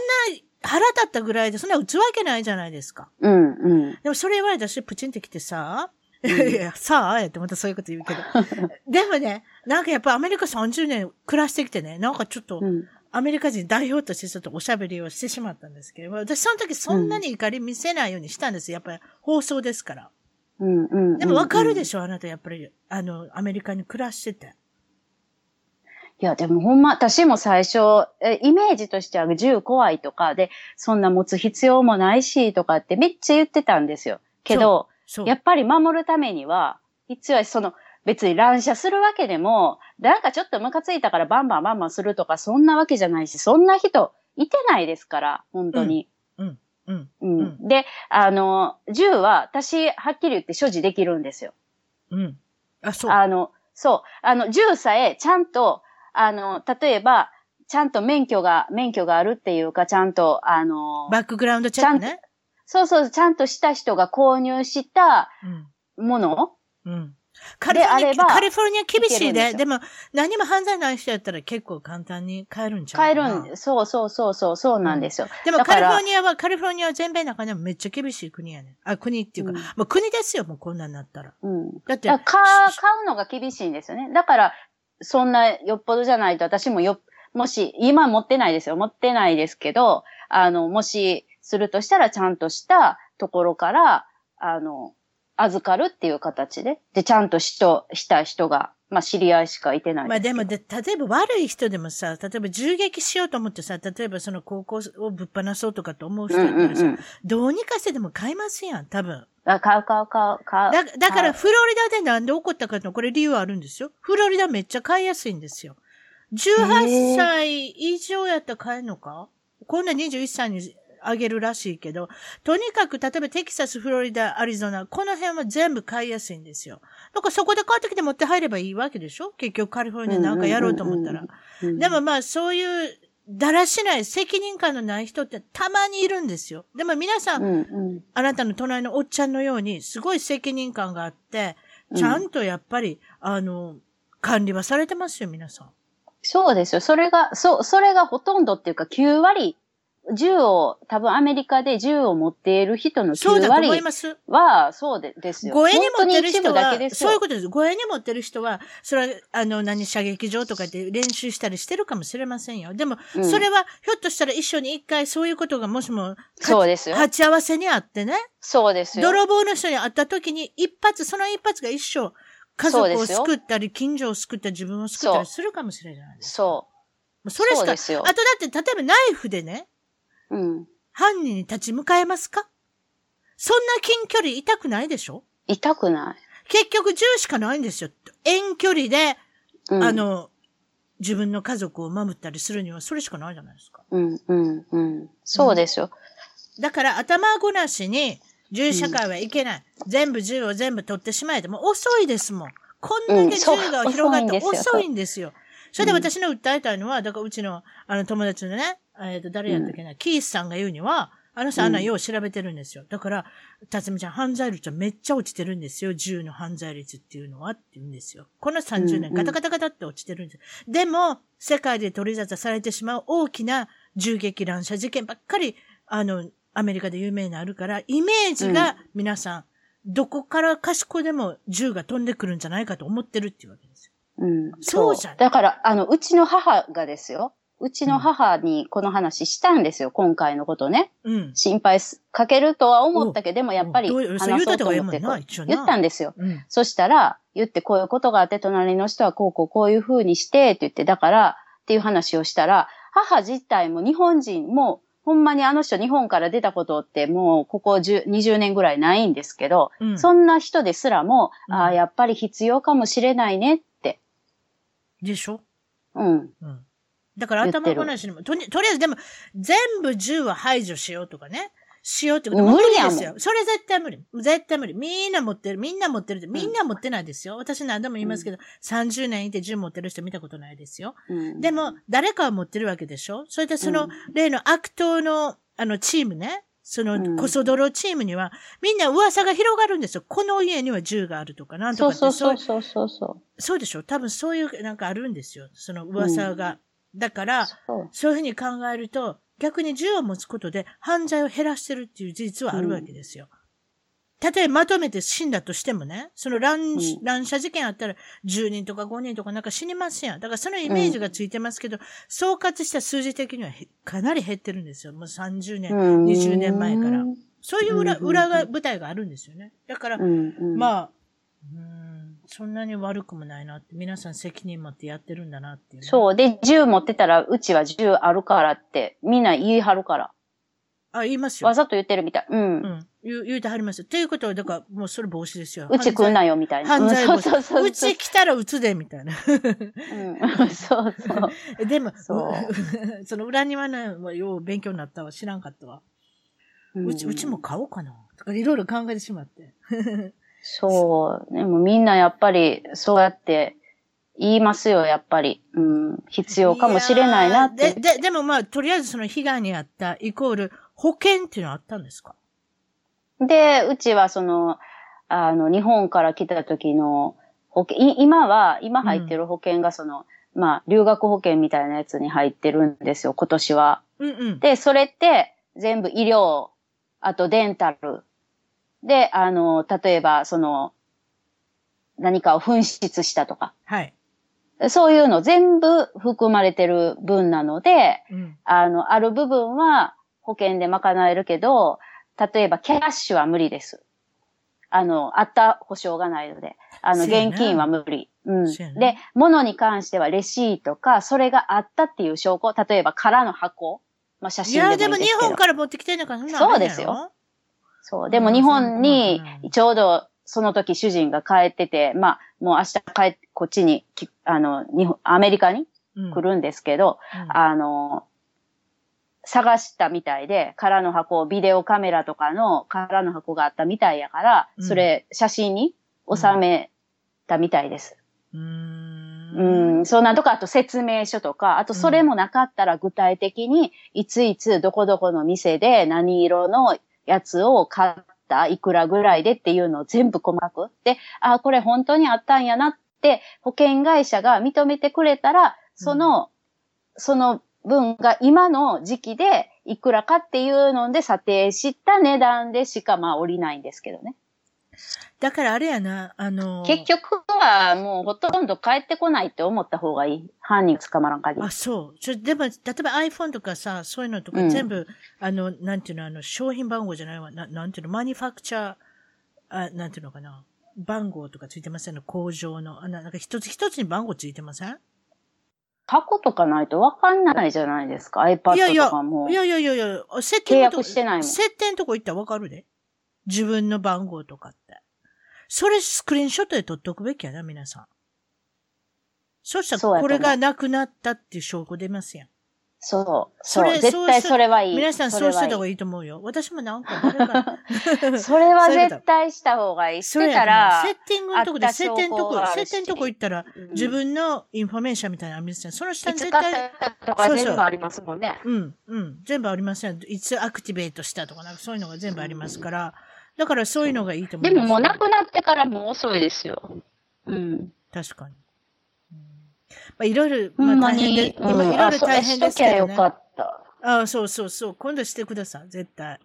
腹立ったぐらいで、そんな打つわけないじゃないですか。うんうん。でもそれ言われたし、プチンってきてさ、いやいや、さあ、やってまたそういうこと言うけど。でもね、なんかやっぱアメリカ30年暮らしてきてね、なんかちょっと、アメリカ人代表としてちょっとおしゃべりをしてしまったんですけど、私その時そんなに怒り見せないようにしたんですよ。やっぱり放送ですから。うんうん、でもわかるでしょあなたやっぱり、あの、アメリカに暮らしてて。いや、でもほんま、私も最初、えイメージとしては銃怖いとかで、そんな持つ必要もないしとかってめっちゃ言ってたんですよ。けど、やっぱり守るためには、必要はその、別に乱射するわけでも、なんかちょっとムカついたからバンバンバンバンするとか、そんなわけじゃないし、そんな人いてないですから、本当に。うん。うん。うん。うん、で、あの、銃は私、はっきり言って所持できるんですよ。うん。あ、そう。あの、そう。あの、銃さえちゃんとあの、例えば、ちゃんと免許が、免許があるっていうか、ちゃんと、あの、バックグラウンドチェックね。そうそう、ちゃんとした人が購入したもの、うん、うん。カリフォルニア、カリフォルニア厳しいで。でも、何も犯罪ない人やったら結構簡単に買えるんちゃう買えるんそうそうそうそう、そうなんですよ。うん、でもカリフォルニアは、カリフォルニアは全米の中でもめっちゃ厳しい国やねあ、国っていうか、うん、もう国ですよ、もうこんなになったら。うん。だって。買買うのが厳しいんですよね。だから、そんなよっぽどじゃないと私もよ、もし、今持ってないですよ。持ってないですけど、あの、もしするとしたらちゃんとしたところから、あの、預かるっていう形で、で、ちゃんと人、した人が、まあ知り合いしかいてないまあでもで、例えば悪い人でもさ、例えば銃撃しようと思ってさ、例えばその高校をぶっ放そうとかと思う人だったらさ、うんうんうん、どうにかしてでも買いますやん、多分。あ、買う買う買う買う。だだからフロリダでなんで起こったかの、これ理由あるんですよ。フロリダめっちゃ買いやすいんですよ。18歳以上やったら買えるのか？こんな21歳にあげるらしいけど、とにかく、例えばテキサス、フロリダ、アリゾナ、この辺は全部買いやすいんですよ。だからそこで買ってきて持って入ればいいわけでしょ？結局カリフォルニアなんかやろうと思ったら。でもまあそういうだらしない責任感のない人ってたまにいるんですよ。でも皆さん、うんうん、あなたの隣のおっちゃんのように、すごい責任感があって、ちゃんとやっぱり、うん、あの、管理はされてますよ、皆さん。そうですよ。それが、そう、それがほとんどっていうか9割銃を、多分アメリカで銃を持っている人の9割は、そうでですよ。護衛に持ってる人は、そういうことです。護衛に持ってる人は、それは、あの、何、射撃場とかで練習したりしてるかもしれませんよ。でも、うん、それは、ひょっとしたら一緒に一回そういうことがもしも、そうですよ。鉢合わせにあってね。そうですよ。泥棒の人に会った時に、一発、その一発が一生、家族を救ったり、近所を救ったり、自分を救ったりするかもしれないですそう。それしか、あとだって、例えばナイフでね、うん。犯人に立ち向かえますか？そんな近距離痛くないでしょ？痛くない。結局銃しかないんですよ。遠距離で、うん、あの、自分の家族を守ったりするにはそれしかないじゃないですか。うん、うん、うん。そうですよ。うん、だから頭ごなしに銃社会はいけない。うん、全部銃を全部取ってしまえても遅いですもん。こんだけ銃が広がって遅いんですよ。それで私の訴えたいのは、だからうちのあの友達のね、えっ、ー、と、誰やったっけな、うん、キースさんが言うには、あの人あんなよう調べてるんですよ。だから、辰巳ちゃん、犯罪率はめっちゃ落ちてるんですよ。銃の犯罪率っていうのはって言うんですよ。この30年、ガタガタガタって落ちてるんです。でも、世界で取り沙汰されてしまう大きな銃撃乱射事件ばっかり、あの、アメリカで有名になるから、イメージが皆さん、うん、どこから賢でも銃が飛んでくるんじゃないかと思ってるっていうわけですよ。うん。そうじゃん。だから、あの、うちの母がですよ。うちの母にこの話したんですよ、今回のことね。うん、心配かけるとは思ったけど、でもやっぱり話そうと思って言ったんですよ。うん、そしたら、言ってこういうことがあって、隣の人はこうこうこういう風にしてって言って、だからっていう話をしたら、母自体も日本人も、ほんまにあの人日本から出たことってもうここ20年ぐらいないんですけど、うん、そんな人ですらも、ああ、やっぱり必要かもしれないねって。でしょ？うん。うんだから頭ごなしにも、とりあえずでも、全部銃は排除しようとかね。しようってこと無理ですよ。それ絶対無理。絶対無理。みんな持ってる。みんな持ってる。みんな持ってないですよ。私何度も言いますけど、うん、30年いて銃持ってる人見たことないですよ。うん、でも、誰かは持ってるわけでしょそれでその、例の悪党の、あの、チームね。その、こそ泥チームには、みんな噂が広がるんですよ。この家には銃があるとか、なんとかって。そうそうそうそうそう。そうでしょ多分そういう、なんかあるんですよ。その噂が。だから、そういうふうに考えると、逆に銃を持つことで犯罪を減らしてるっていう事実はあるわけですよ。たとえまとめて死んだとしてもね、その乱,、乱射事件あったら10人とか5人とかなんか死にますやん。だからそのイメージがついてますけど、うん、総括した数字的にはかなり減ってるんですよ。もう30年、20年前から。そういう裏、裏が、舞台があるんですよね。だから、まあ、そんなに悪くもないなって、皆さん責任持ってやってるんだなっていう、ね、そう。で、銃持ってたら、うちは銃あるからって、みんな言い張るから。あ、言いますよ。わざと言ってるみたい。うん。うん。言う、言うてはりますよ。ということは、だから、もうそれ防止ですよ。うち来んなよ、みたいな。犯罪防止。そうそうそううち来たら撃つで、みたいな。うん。そうそう。でも、そう。その裏庭の、よう勉強になったわ。知らんかったわ。うち、うちも買おうかな。とか、いろいろ考えてしまって。そう。でもみんなやっぱりそうやって言いますよ、やっぱり。うん。必要かもしれないなって。で、で、でもまあ、とりあえずその被害に遭ったイコール保険っていうのはあったんですか？で、うちはその、あの、日本から来た時の保険、今は、今入ってる保険がその、うん、まあ、留学保険みたいなやつに入ってるんですよ、今年は。うんうん、で、それって全部医療、あとデンタル、で、あの、例えば、その、何かを紛失したとか。はい。そういうの全部含まれてる分なので、うん、あの、ある部分は保険で賄えるけど、例えばキャッシュは無理です。あの、あった保証がないので。あの、現金は無理。うん。で、物に関してはレシートか、それがあったっていう証拠、例えば空の箱、まあ、写真でもいいですけど。いや、でも日本から持ってきてんのかなそうですよ。そう。でも日本に、ちょうどその時主人が帰ってて、まあ、もう明日帰って、こっちに、あの、日本、アメリカに来るんですけど、うん。うん、あの、探したみたいで、空の箱、ビデオカメラとかの空の箱があったみたいやから、それ、写真に収めたみたいです。うん、うん、そんなとか、あと説明書とか、あとそれもなかったら具体的に、いついつどこどこの店で何色のやつを買った、いくらぐらいでっていうのを全部細かく。で、あ、これ本当にあったんやなって保険会社が認めてくれたら、その、うん、その分が今の時期でいくらかっていうので査定した値段でしかまあ降りないんですけどね。だからあれやな、あのー、結局はもうほとんど帰ってこないって思った方がいい。犯人捕まらん限り。あ、そう。ちょでも、例えば iPhone とかさ、そういうのとか全部、うん、あの、なんていうの、あの、商品番号じゃないわ。ななんていうの、マニファクチャー、あ、なんていうのかな。番号とかついてませんの？工場の。あなんか一つ一つに番号ついてません？箱とかないとわかんないじゃないですか。iPad とかも。いやいやいやいやいや、設定契約してないもん。設定のとこ行ったらわかるで。自分の番号とかって。それスクリーンショットで撮っておくべきやな、皆さん。そしたらこれがなくなったっていう証拠出ますやん。そう。それ、絶対それはいい。皆さんそうした方がいいと思うよ。私もなんか。それは絶対した方がいい。してたら。セッティングのとこで、設定のとこ、設定のとこ行ったら、自分のインフォメーションみたいなのありますよ。その下に絶対。とか全部ありますもんね。うん、うん。全部ありますよ。いつアクティベートしたとか、なんかそういうのが全部ありますから。だからそういうのがいいと思う。でももうなくなってからも遅いですよ。うん。確かに。まあ、いろいろ、まあ、大変で、今、いろいろ大変ですけど、ね。よかった。ああ、そうそうそう。今度してください、絶対。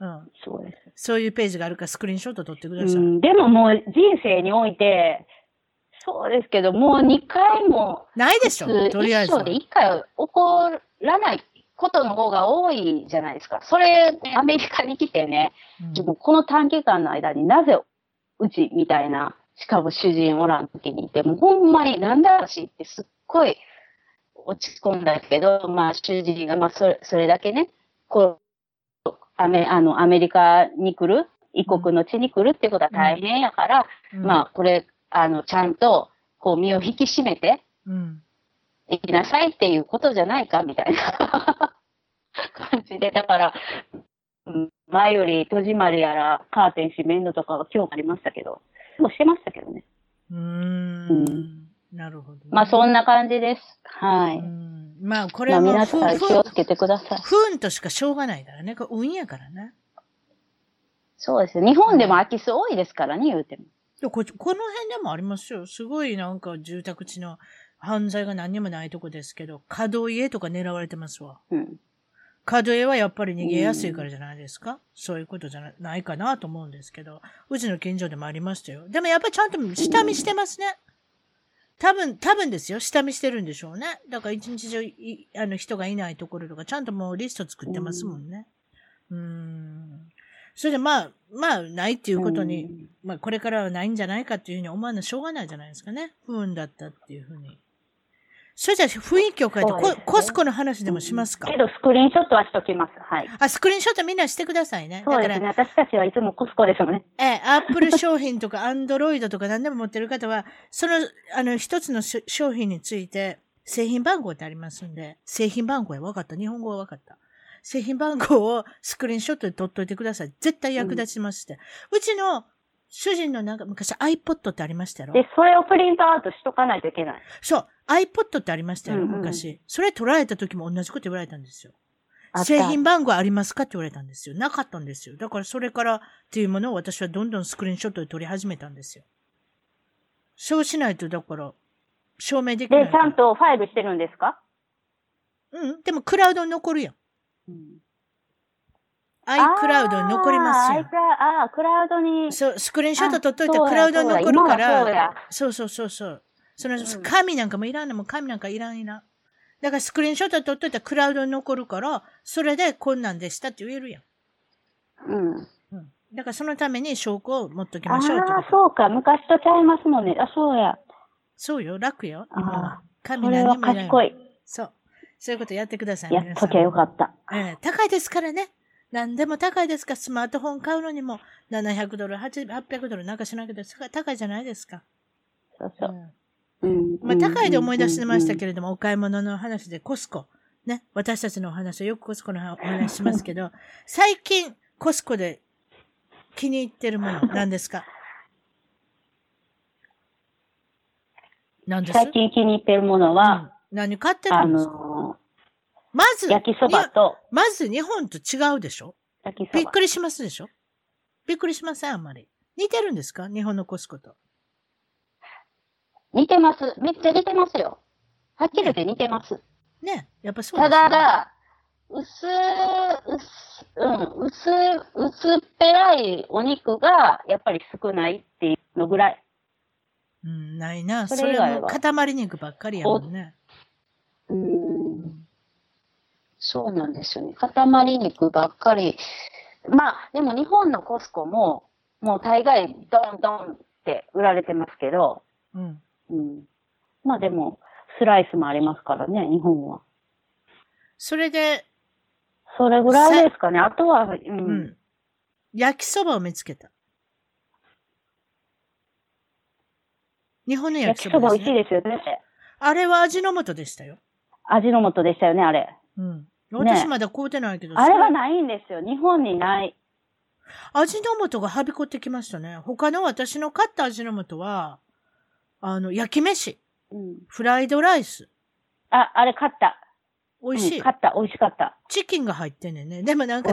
うん。そうです。そういうページがあるからスクリーンショット撮ってください。うん、でももう人生において、そうですけど、もう2回も。ないでしょ、とりあえず。一生で1回起こらないことの方が多いじゃないですか。それ、ね、アメリカに来てね、うん、この短期間の間になぜうちみたいなしかも主人おらん時にいて、もうほんまになんだ私ってすっごい落ち込んだけど、まあ主人が、まあそれそれだけね、こう、アメあのアメリカに来る、異国の地に来るってことは大変やから、うん、まあこれ、あの、ちゃんとこう身を引き締めて、うん、行きなさいっていうことじゃないかみたいな 感じで、だから、前より戸締まりやらカーテン閉めんのとかは今日ありましたけど、もしてましたけどね。うん。なるほど、ね。まあそんな感じです。はい。まあこれは、まあ、皆さん気をつけてください。不運としかしょうがないからね。これ運やからね。そうです日本でも空き巣多いですからね、言うても。ここの辺でもありますよ。すごいなんか住宅地の犯罪が何にもないとこですけど、角家とか狙われてますわ。うん。角絵はやっぱり逃げやすいからじゃないですか、うん、そういうことじゃないかなと思うんですけど、うちの近所でもありましたよ。でもやっぱりちゃんと下見してますね。多分、多分ですよ。下見してるんでしょうね。だから一日中あの人がいないところとか、ちゃんともうリスト作ってますもんね。うん。うんそれでまあ、まあ、ないっていうことに、まあ、これからはないんじゃないかっていうふうに思わないしょうがないじゃないですかね。不運だったっていうふうに。それじゃ雰囲気を変えて、ね、コスコの話でもしますか、けど、スクリーンショットはしときます。はい。あ、スクリーンショットみんなしてくださいね。そうですね。私たちはいつもコスコですもんね。ええ、アップル商品とかアンドロイドとか何でも持ってる方は、その、あの、一つの商品について、製品番号ってありますんで、製品番号や分かった。日本語は分かった。製品番号をスクリーンショットで取っといてください。絶対役立ちますって。うん、うちの主人のなんか昔 iPod ってありましたよ。で、それをプリントアウトしとかないといけない。そう。iPod ってありましたよ、うんうん、昔。それ取られた時も同じこと言われたんですよ。製品番号ありますかって言われたんですよ。なかったんですよ。だからそれからっていうものを私はどんどんスクリーンショットで撮り始めたんですよ。そうしないと、だから、証明できない。で、ちゃんとファイルしてるんですか？うん。でもクラウドに残るやん。うん iCloud に残りますよ。ああ、クラウドに。そう、スクリーンショット撮っといてクラウドに残るから。そうそうそうそう。その、紙なんかもいらんのも紙なんかいらんいな。だからスクリーンショット撮っといてクラウドに残るから、それでこんなんでしたって言えるやん。うん。うん。だからそのために証拠を持っときましょうああ、そうか。昔とちゃいますもんね。あ、そうや。そうよ。楽よ。ああ。紙何もいらない。賢い。そう。そういうことやってください。やっときゃよかった。ええー、高いですからね。何でも高いですか？スマートフォン買うのにも。700ドル、800ドルなんかしなきゃ高いじゃないですか。そうそう。うん、まあ、高いで思い出してましたけれども、お買い物の話でコスコ。ね。私たちのお話はよくコスコのお話しますけど、最近コスコで気に入ってるもの 何ですか？何です？最近気に入ってるものは、うん、何買ってるんですか、あのまず、焼きそばと、まず日本と違うでしょ？焼きそば。びっくりしますでしょ？びっくりしません？あんまり。似てるんですか？日本のコスコと。似てます。めっちゃ似てますよ。はっきり言って似てます。ね。ねやっぱそうです、ね、ただが、薄、薄、うん、薄、薄っぺらいお肉が、やっぱり少ないっていうのぐらい。うん、ないな。それは塊肉ばっかりやもんね。うん。そうなんですよね。塊肉ばっかり。まあ、でも日本のコスコも、もう大概ドンドンって売られてますけど、うん。うん。まあでも、スライスもありますからね、日本は。それで、それぐらいですかね。あとは、うん。うん、焼きそばを見つけた。日本の焼きそば、ね、焼きそば美味しいですよね。あれは味の素でしたよ。味の素でしたよね、あれ。うん。私まだ買うてないけど。あれはないんですよ。日本にない。味の素がはびこってきましたね。他の私の買った味の素は、あの、焼き飯。うん。フライドライス。あ、あれ買った。美味しい。うん、買った。美味しかった。チキンが入ってんねんね。でもなんか、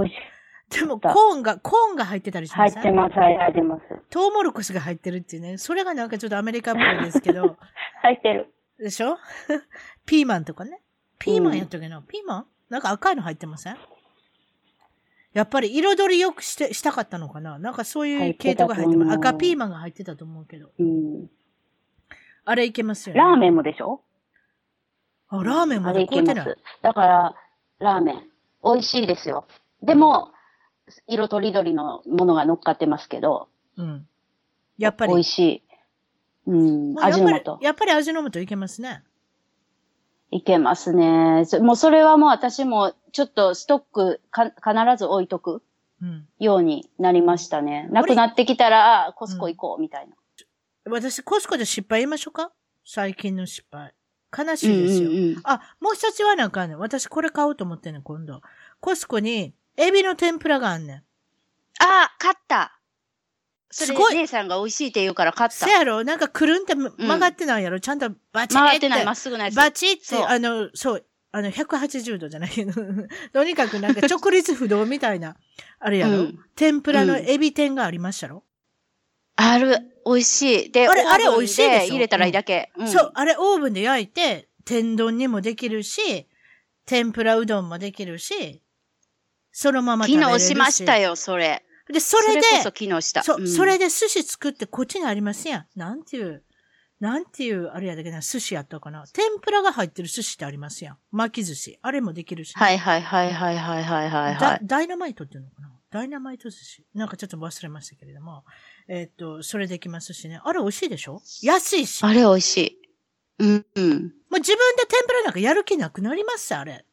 でもコーンが、コーンが入ってたりします入ってます、入ってます。トウモロコシが入ってるっていうね。それがなんかちょっとアメリカっぽいですけど。入ってる。でしょ？ピーマンとかね。ピーマンやったっけな、うん、ピーマン？なんか赤いの入ってません？やっぱり彩りよくして、したかったのかな？なんかそういう系統が入ってます。赤ピーマンが入ってたと思うけど。うん。あれいけますよね。ラーメンもでしょ？あ、ラーメンもでいけます。だから、ラーメン。美味しいですよ。でも、色とりどりのものが乗っかってますけど。うん。やっぱり。美味しい。うん、味の素。やっぱり味の素いけますね。いけますね。もうそれはもう私もちょっとストックか必ず置いとくようになりましたね。うん、なくなってきたら、コスコ行こうみたいな、うん。私、コスコで失敗言いましょうか？最近の失敗。悲しいですよ。うんうんうん、あ、もう一つはなんかね、私これ買おうと思ってんね今度。コスコに、エビの天ぷらがあんねん。ああ、買った。それ、姉さんが美味しいって言うから買った。せやろ。なんかくるんって曲がってないやろ、うん、ちゃんとバチッて。曲がってない、まっすぐなやつ。バチッて、あの、そう、あの、180度じゃないけど、とにかくなんか 直立不動みたいな、あれやろ、うん、天ぷらのエビ天がありましたろ、うん、ある、美味しい。で、あれ、あれ美味しいでしょ？入れたらいいだけ、うん、そう、あれオーブンで焼いて、天丼にもできるし、天ぷらうどんもできるし、そのまま食べれるし。昨日しましたよ、それ。で、それで、それこそ昨日した。そ、うん、それで寿司作ってこっちにありますやん。なんていう、なんていう、あれやだけど、寿司やったかな。天ぷらが入ってる寿司ってありますやん。巻き寿司。あれもできるし、ね。はいはいはいはいはいはいはい、はい、ダイナマイトっていうのかな？ダイナマイト寿司。なんかちょっと忘れましたけれども。えー、っと、それできますしね。あれ美味しいでしょ？安いし。あれ美味しい。うんうん。もう自分で天ぷらなんかやる気なくなりますあれ。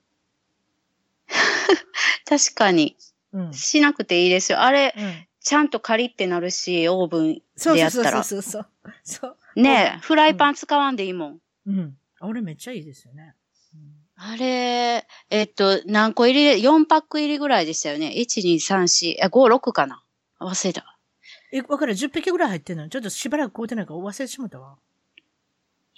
確かに。うん、しなくていいですよ。あれ、うん、ちゃんとカリってなるし、オーブンでやったら。そうそうそうそう。ねえ、フライパン使わんでいいもん。うん。あれめっちゃいいですよね。あれ、えっと、何個入り、4パック入りぐらいでしたよね。1、2、3、4、え、5、6かな。忘れた。え、わかる ?10 匹ぐらい入ってんのちょっとしばらく買うてないから忘れてしまったわ。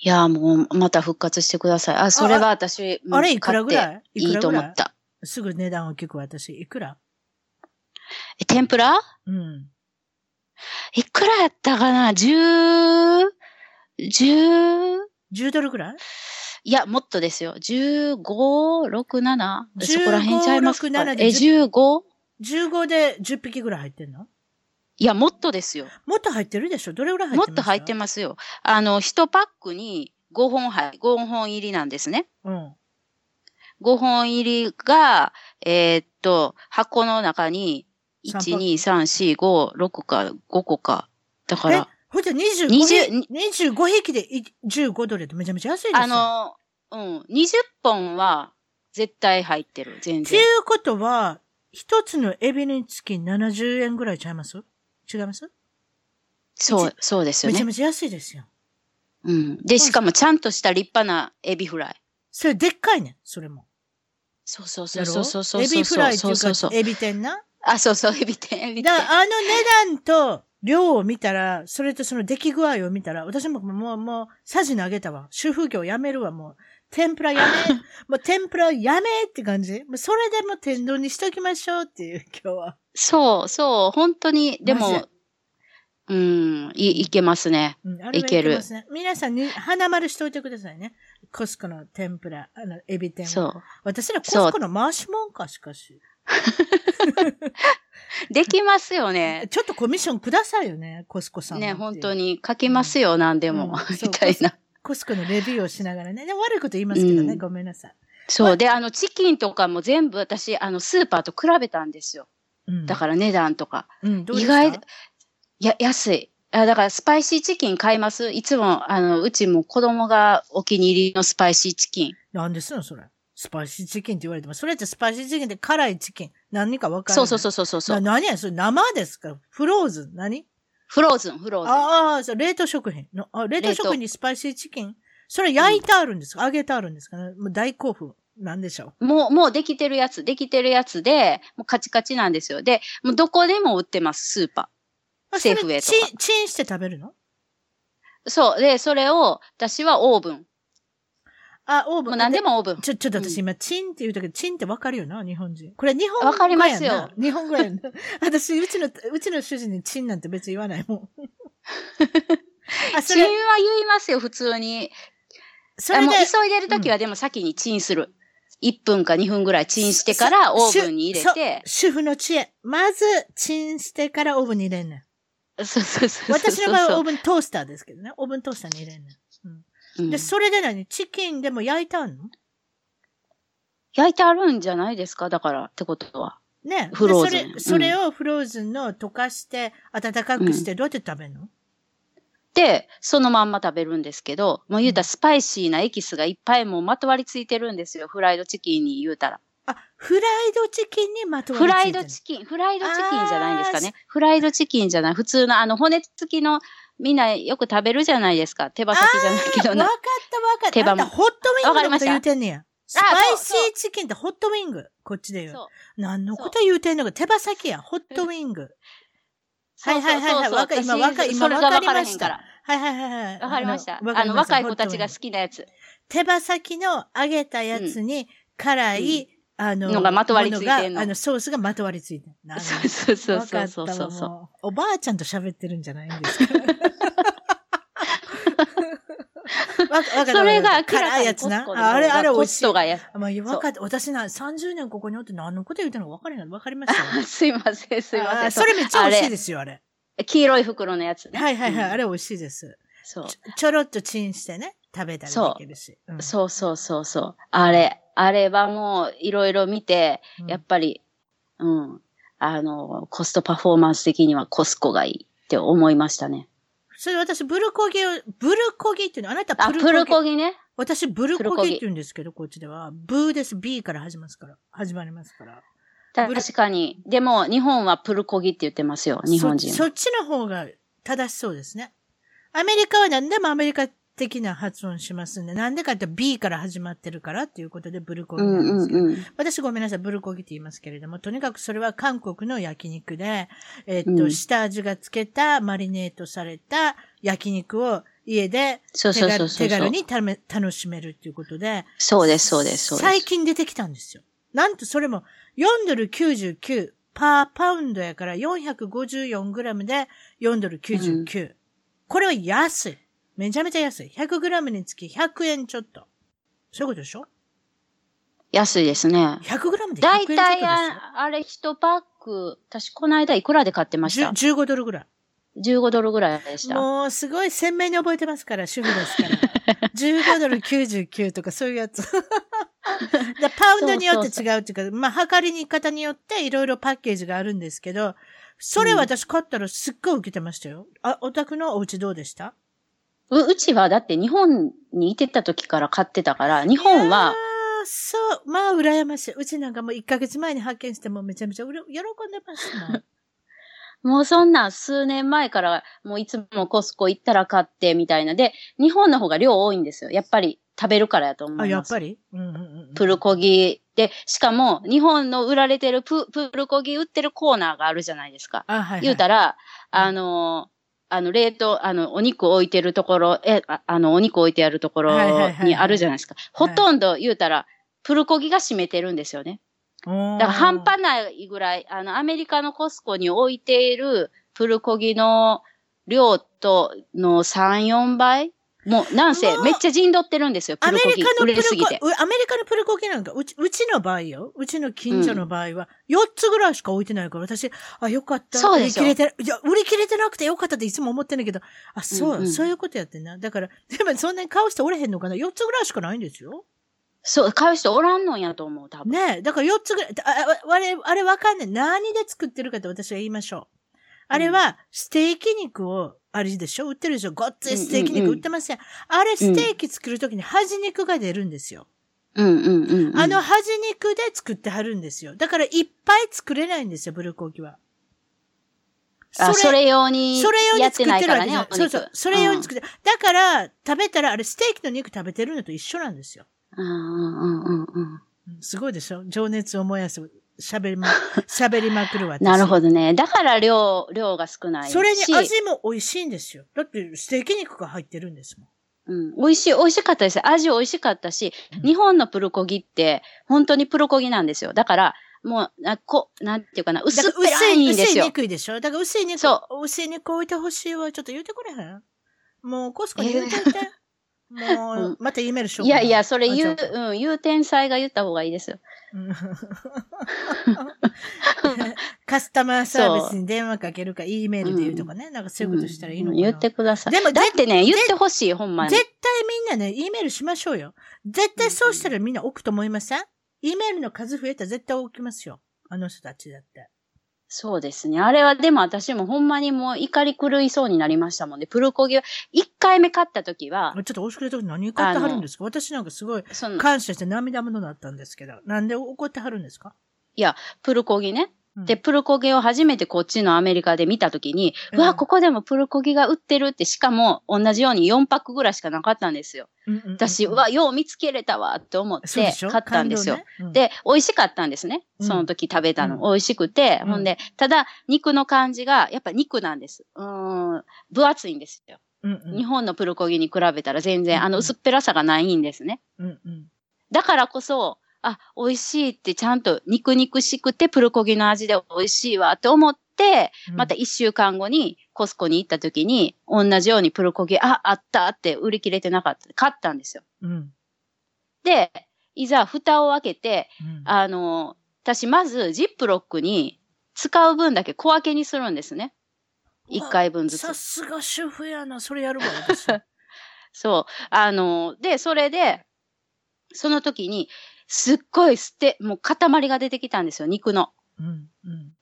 いや、もう、また復活してください。あ、それは私、あれいくらぐらい？いいと思った。すぐ値段を聞く私。いくら？え、天ぷら？うん。いくらやったかな？十、十、十ドルぐらい？いや、もっとですよ。十五、六、七そこら辺ちゃいますか？え、十五？十五で十匹ぐらい入ってんの？いや、もっとですよ。もっと入ってるでしょ？どれぐらい入ってます？もっと入ってますよ。あの、一パックに5本入、5本入りなんですね。うん。5本入りが、えー、っと、箱の中に1、2、3、4、5、6か、5個か。だから。ほんじゃ25、25匹で15ドルってめちゃめちゃ安いですよ。あの、うん。20本は絶対入ってる。全然。っていうことは、一つのエビにつき70円ぐらいちゃいます？違います？そう、そうですよね。めちゃめちゃ安いですよ。うん。で、しかもちゃんとした立派なエビフライ。それでっかいねそれも。そうそうそうそうそうそう。エビフライっていうか、エビ天な？あ、そうそう、エビ天、エビ天。だあの値段と量を見たら、それとその出来具合を見たら、私ももう、もう、さじ投げたわ。主婦業やめるわ、もう。天ぷらやめ、もう天ぷらやめって感じ。もうそれでも天丼にしときましょうっていう、今日は。そう、そう、本当に、でも、うん、い、いけますね。うん、いける。ね、皆さんに、花丸しといてくださいね。コスコの天ぷら、あの、エビ天。そう。私らコスコの回しもんか、しかし。できますよね。ちょっとコミッションくださいよね、コスコさん。ね、本当に書きますよ、うん、何でも、うん、みたいな。コスコのレビューをしながらね。で悪いこと言いますけどね、うん、ごめんなさい。そう。で、あの、チキンとかも全部私、あの、スーパーと比べたんですよ。だから値段とか。意外、や、安い。あだからスパイシーチキン買います？いつも、あの、うちも子供がお気に入りのスパイシーチキン。なんですのそれ。スパイシーチキンって言われても、それってスパイシーチキンって辛いチキン。何かわかるそうそうそうそうそう。何やそれ生ですか？フローズン何？フローズン、フローズン。ああ、そう、冷凍食品のあ。冷凍食品にスパイシーチキン？それ焼いてあるんですか？揚げてあるんですか？ねもう大興奮。なんでしょう？もう、もうできてるやつ、できてるやつで、もうカチカチなんですよ。で、もうどこでも売ってます、スーパー。セーフウェイとか。チン、チンして食べるの？そう。で、それを、私はオーブン。あ、オーブン。もう何でもオーブン。ちょ、ちょっと私今、チンって言うたけど、チンってわかるよな、日本人。これ日本わかりますよ。日本語やな。私、うちの、うちの主人にチンなんて別に言わないもん。あ、チンは言いますよ、普通に。それで。もう急いでるときはでも先にチンする。うん、1分か2分ぐらいチンしてからオーブンに入れて。主婦の知恵。まず、チンしてからオーブンに入れんねん。そうそうそう私の場合はオーブントースターですけどね。オーブントースターに入れんねん。うん、で、それで何？チキンでも焼いてあるの？焼いてあるんじゃないですか？だから、ってことは。ね。フローズン。それ、それをフローズンの溶かして、温かくして、どうやって食べるの、で、そのまんま食べるんですけど、もう言うたらスパイシーなエキスがいっぱいもうまとわりついてるんですよ。フライドチキンに言うたら。あ、フライドチキンにまとわりついてるフライドチキン、フライドチキンじゃないんですかね。フライドチキンじゃない。普通のあの骨付きのみんなよく食べるじゃないですか。手羽先じゃないけどな。わかったわかった。手羽も。ホットウィングのこと言うてんねや。スパイシーチキンってホットウィング？こっちで言う。何のこと言うてんのか。手羽先や。ホットウィング。はいはいはいはい。わか、今わか、今わかりました。はいはいはいはい。わかりました。あの、若い子たちが好きなやつ。手羽先の揚げたやつに辛い、あの、のがまとわりついてんの。あの、ソースがまとわりついてる。そうそうそうそうそうそう。おばあちゃんと喋ってるんじゃないんですかそれが辛いやつな。あれ、あれ美味しい。コストがや。まあ、分かって、私な、30年ここにおって何のこと言うてんのか分かりない。分かりました すいません、すいません。それめっちゃ美味しいですよ、あれ。黄色い袋のやつね。はいはいはい、あれ美味しいです。そう。ちょろっとチンしてね、食べたりできるし。そうそうそうそう。あれ、あれはもういろいろ見て、やっぱり、うん、あの、コストパフォーマンス的にはコスコがいいって思いましたね。それ私、ブルコギを、ブルコギっていうのあなたプルコギ？あ、プルコギね。私、ブルコギって言うんですけど、こっちでは。ブーです。B から始まりますから。始まりますから。確かに。でも、日本はプルコギって言ってますよ、日本人そ。そっちの方が正しそうですね。アメリカは何でもアメリカ的な発音しますんで、なんでかって B から始まってるからっていうことでブルコギなんですけど、うんうんうん、私ごめんなさい、ブルコギって言いますけれども、とにかくそれは韓国の焼肉で、えー、っと、うん、下味がつけたマリネートされた焼肉を家で手軽に楽しめるっていうことで、そうです、そうです、そうです。最近出てきたんですよ。なんとそれも4ドル99パーパウンドやから454グラムで4ドル99。うん、これは安い。めちゃめちゃ安い。100グラムにつき100円ちょっと。そういうことでしょ？安いですね。100グラムで100円ちょっとだいたいあれ1パック、私この間いくらで買ってました ?15 ドルぐらい。15ドルぐらいでした。もうすごい鮮明に覚えてますから、主婦ですから。15ドル99とかそういうやつ。パウンドによって違うっていうか、まあ、測りに方によっていろいろパッケージがあるんですけど、それ私買ったらすっごい受けてましたよ。あ、お宅のお家どうでした？う、うちはだって日本にいてた時から買ってたから、日本は、そう、まあ、羨ましい。うちなんかもう1ヶ月前に発見してもめちゃめちゃ喜んでます もうそんな数年前からもういつもコスコ行ったら買ってみたいなで、日本の方が量多いんですよ。やっぱり食べるからやと思います。あ、やっぱり、うんうんうん、プルコギ。で、しかも日本の売られてるププルコギ売ってるコーナーがあるじゃないですか。あ、はい、はい、言うたら、あのあの、冷凍、あの、お肉置いてるところ、え、ああの、お肉置いてあるところにあるじゃないですか。ほとんど言うたら、プルコギが占めてるんですよね。だから半端ないぐらい、あの、アメリカのコスコに置いているプルコギの量との3、4倍もう、なんせ、めっちゃ陣取ってるんですよ、プルコギ。売れすぎて。アメリカのプルコギなんか、うち、うちの場合よ。うちの近所の場合は、4つぐらいしか置いてないから、私、あ、よかった。そうです売り切れて、いや、売り切れてなくてよかったっていつも思ってんだけど、あ、そう、うんうん、そういうことやってんな。だから、でもそんなに買う人おれへんのかな ?4 つぐらいしかないんですよ。そう、買う人おらんのんやと思う、多分。ねだから4つぐらい、ああれ、あれわかんない。何で作ってるかって私は言いましょう。あれは、ステーキ肉を、あれでしょ？売ってるでしょ？ごっついステーキ肉売ってません。あれ、ステーキ作るときに端肉が出るんですよ。うんうんうん、あの端肉で作ってはるんですよ。だからいっぱい作れないんですよ、ブルーコーキは。それそれ用にそれ用に作ってるわけじゃない。そうそう。それ用に作って、うん、だから、食べたら、あれ、ステーキの肉食べてるのと一緒なんですよ。うんうんうんうん。すごいでしょ？情熱を燃やす。喋りま、喋りまくるわ。なるほどね。だから量、量が少ないそれに味も美味しいんですよ。だってステーキ肉が入ってるんですもん。うん。美味しい、美味しかったです。味美味しかったし、うん、日本のプルコギって、本当にプルコギなんですよ。だから、もう、な、こ、なんていうかな、薄っぺらいんですよ。薄い肉でしょだから薄い肉、そう。薄い肉置いてほしいわ。ちょっと言うてくれへん？もう、コスコに言うていて。もう、また E メールしよういやいや、それ言う、うん、言う天才が言った方がいいですよ。カスタマーサービスに電話かけるか、E メールで言うとかね。なんかそういうことしたらいいのかな、言ってください。でも、だってね、言ってほしい、ほんまに。絶対みんなね、E メールしましょうよ。絶対そうしたらみんな置くと思いません、?E メールの数増えたら絶対置きますよ。あの人たちだって。そうですね。あれはでも私もほんまにもう怒り狂いそうになりましたもんね。プルコギを、一回目買った時は。ちょっとおしくれた時何買ってはるんですか私なんかすごい感謝して涙ものだったんですけど。なんで怒ってはるんですか？いや、プルコギね。で、プルコギを初めてこっちのアメリカで見たときに、うん、わ、ここでもプルコギが売ってるって、しかも同じように4パックぐらいしかなかったんですよ。うんうんうん、私、うわ、よう見つけれたわって思って買ったんですよ。で、ねうん、で、美味しかったんですね。その時食べたの。うん、美味しくて、ほんで、ただ、肉の感じが、やっぱ肉なんです。うん、分厚いんですよ。うんうん、日本のプルコギに比べたら全然、あの薄っぺらさがないんですね。うんうん、だからこそ、あ、美味しいってちゃんと肉肉しくてプルコギの味で美味しいわって思って、また一週間後にコスコに行った時に、同じようにプルコギ、あ、あったって売り切れてなかった。買ったんですよ。うん、で、いざ蓋を開けて、うん、あの、私まずジップロックに使う分だけ小分けにするんですね。一回分ずつ。さすが主婦やな。それやるわ、私。そう。あの、で、それで、その時に、すっごい捨て、もう塊が出てきたんですよ、肉の。うん、うん。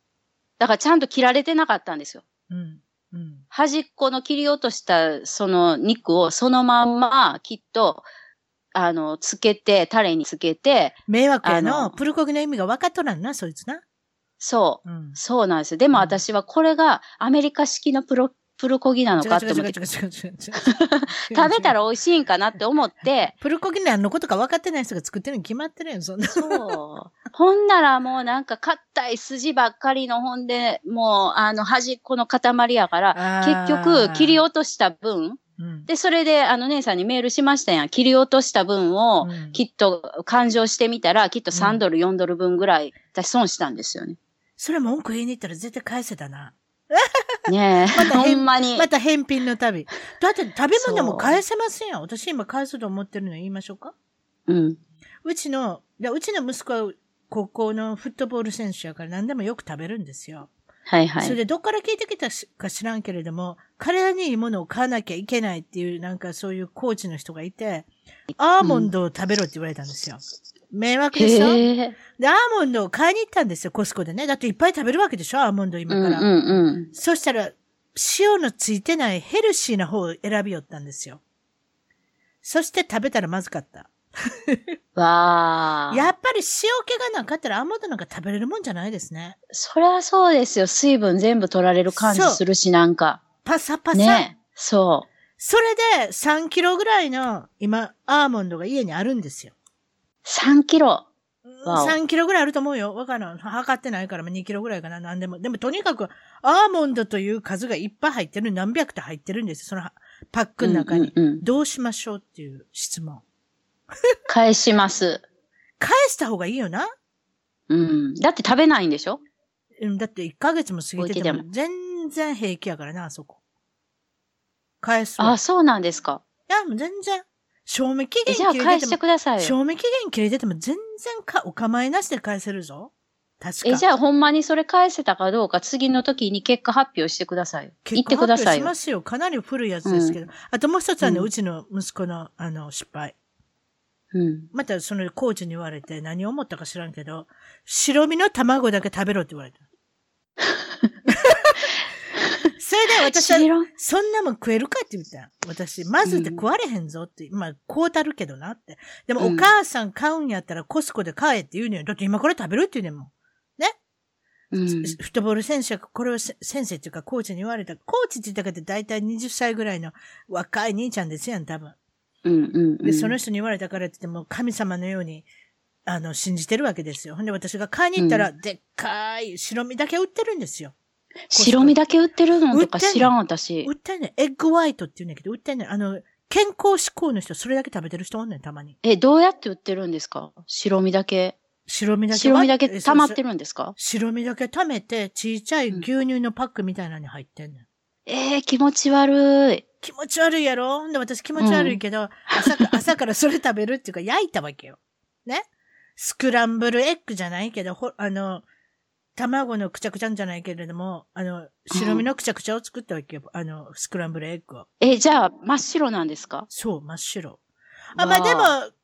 だからちゃんと切られてなかったんですよ。うん、うん。端っこの切り落としたその肉をそのまんまきっと、あの、つけて、タレにつけて。迷惑やの。プルコギの意味が分かっとらんな、そいつな。そう。うん、そうなんですよ。でも私はこれがアメリカ式のプロプルコギなのかって思って。食べたら美味しいんかなって思って。プルコギ何のことか分かってない人が作ってるに決まってるよ、そんな。そう。ほんならもうなんか硬い筋ばっかりのほんで、もうあの端っこの塊やから、結局切り落とした分、うん、で、それで、あの姉さんにメールしましたやん。切り落とした分を、きっと勘定してみたら、きっと3ドル、4ドル分ぐらい、私損したんですよね。それ文句言いに行ったら絶対返せたな。ねえ。またほんまに。また返品の旅。だって食べ物も返せませんよ。私今返すと思ってるの言いましょうかうん。うちの、うちの息子は高校のフットボール選手やから何でもよく食べるんですよ。はいはい。それでどっから聞いてきたか知らんけれども、彼にいいものを買わなきゃいけないっていう、なんかそういうコーチの人がいて、アーモンドを食べろって言われたんですよ。迷惑でしょ？で、アーモンドを買いに行ったんですよ、コスコでね。だっていっぱい食べるわけでしょ、アーモンド今から。うんうんうん、そしたら、塩のついてないヘルシーな方を選びよったんですよ。そして食べたらまずかった。わ やっぱり塩気がなかったらアーモンドなんか食べれるもんじゃないですね。そりゃそうですよ。水分全部取られる感じするし、なんか。パサパサ。ね。そう。それで3キロぐらいの今、アーモンドが家にあるんですよ。3キロ。3キロぐらいあると思うよ。わからん。測ってないから2キロぐらいかな。なんでも。でもとにかく、アーモンドという数がいっぱい入ってる。何百って入ってるんですよ。そのパックの中に。うんうんうん、どうしましょうっていう質問。返します。返した方がいいよな。うん。だって食べないんでしょ？うん。だって1ヶ月も過ぎてても全然平気やからな、あそこ。返すあ、そうなんですか。いや、もう全然。賞味期限切れてても。じゃあ返してくださいよ。賞味期限切れてても全然か、お構いなしで返せるぞ。確かえ、じゃあほんまにそれ返せたかどうか次の時に結果発表してください。言ってくださいよ。しますよ。かなり古いやつですけど。うん、あともう一つはね、うん、うちの息子の、あの、失敗。うん。またそのコーチに言われて何を思ったか知らんけど、白身の卵だけ食べろって言われた。それで私は、そんなもん食えるかって言った。私、まずって食われへんぞって、うん、まあ、こうたるけどなって。でも、お母さん買うんやったらコスコで買えって言うのよ。だって今これ食べるって言うねんもん。ね、うん、フットボール選手がこれを先生っていうかコーチに言われた。コーチって言ったかって大体20歳ぐらいの若い兄ちゃんですやん、多分。うんうん、うん、で、その人に言われたからって言っても神様のように、あの、信じてるわけですよ。ほんで私が買いに行ったら、でっかい白身だけ売ってるんですよ。白身だけ売ってるのとか知らん、私。売ってんねん。エッグワイトって言うんだけど、売ってんねん。あの、健康志向の人、それだけ食べてる人おんねん、たまに。え、どうやって売ってるんですか？白身だけ。白身だけ。白身だけ溜まってるんですか？白身だけ溜めて、ちいちゃい牛乳のパックみたいなのに入ってんねん。ええー、気持ち悪い。気持ち悪いやろ？で、私気持ち悪いけど、うん、朝か、朝からそれ食べるっていうか、焼いたわけよ。ね？スクランブルエッグじゃないけど、ほ、あの、卵のくちゃくちゃんじゃないけれども、あの、白身のくちゃくちゃを作ったわけよ。あの、スクランブルエッグを。え、じゃあ、真っ白なんですか？そう、真っ白。あ、まあでも、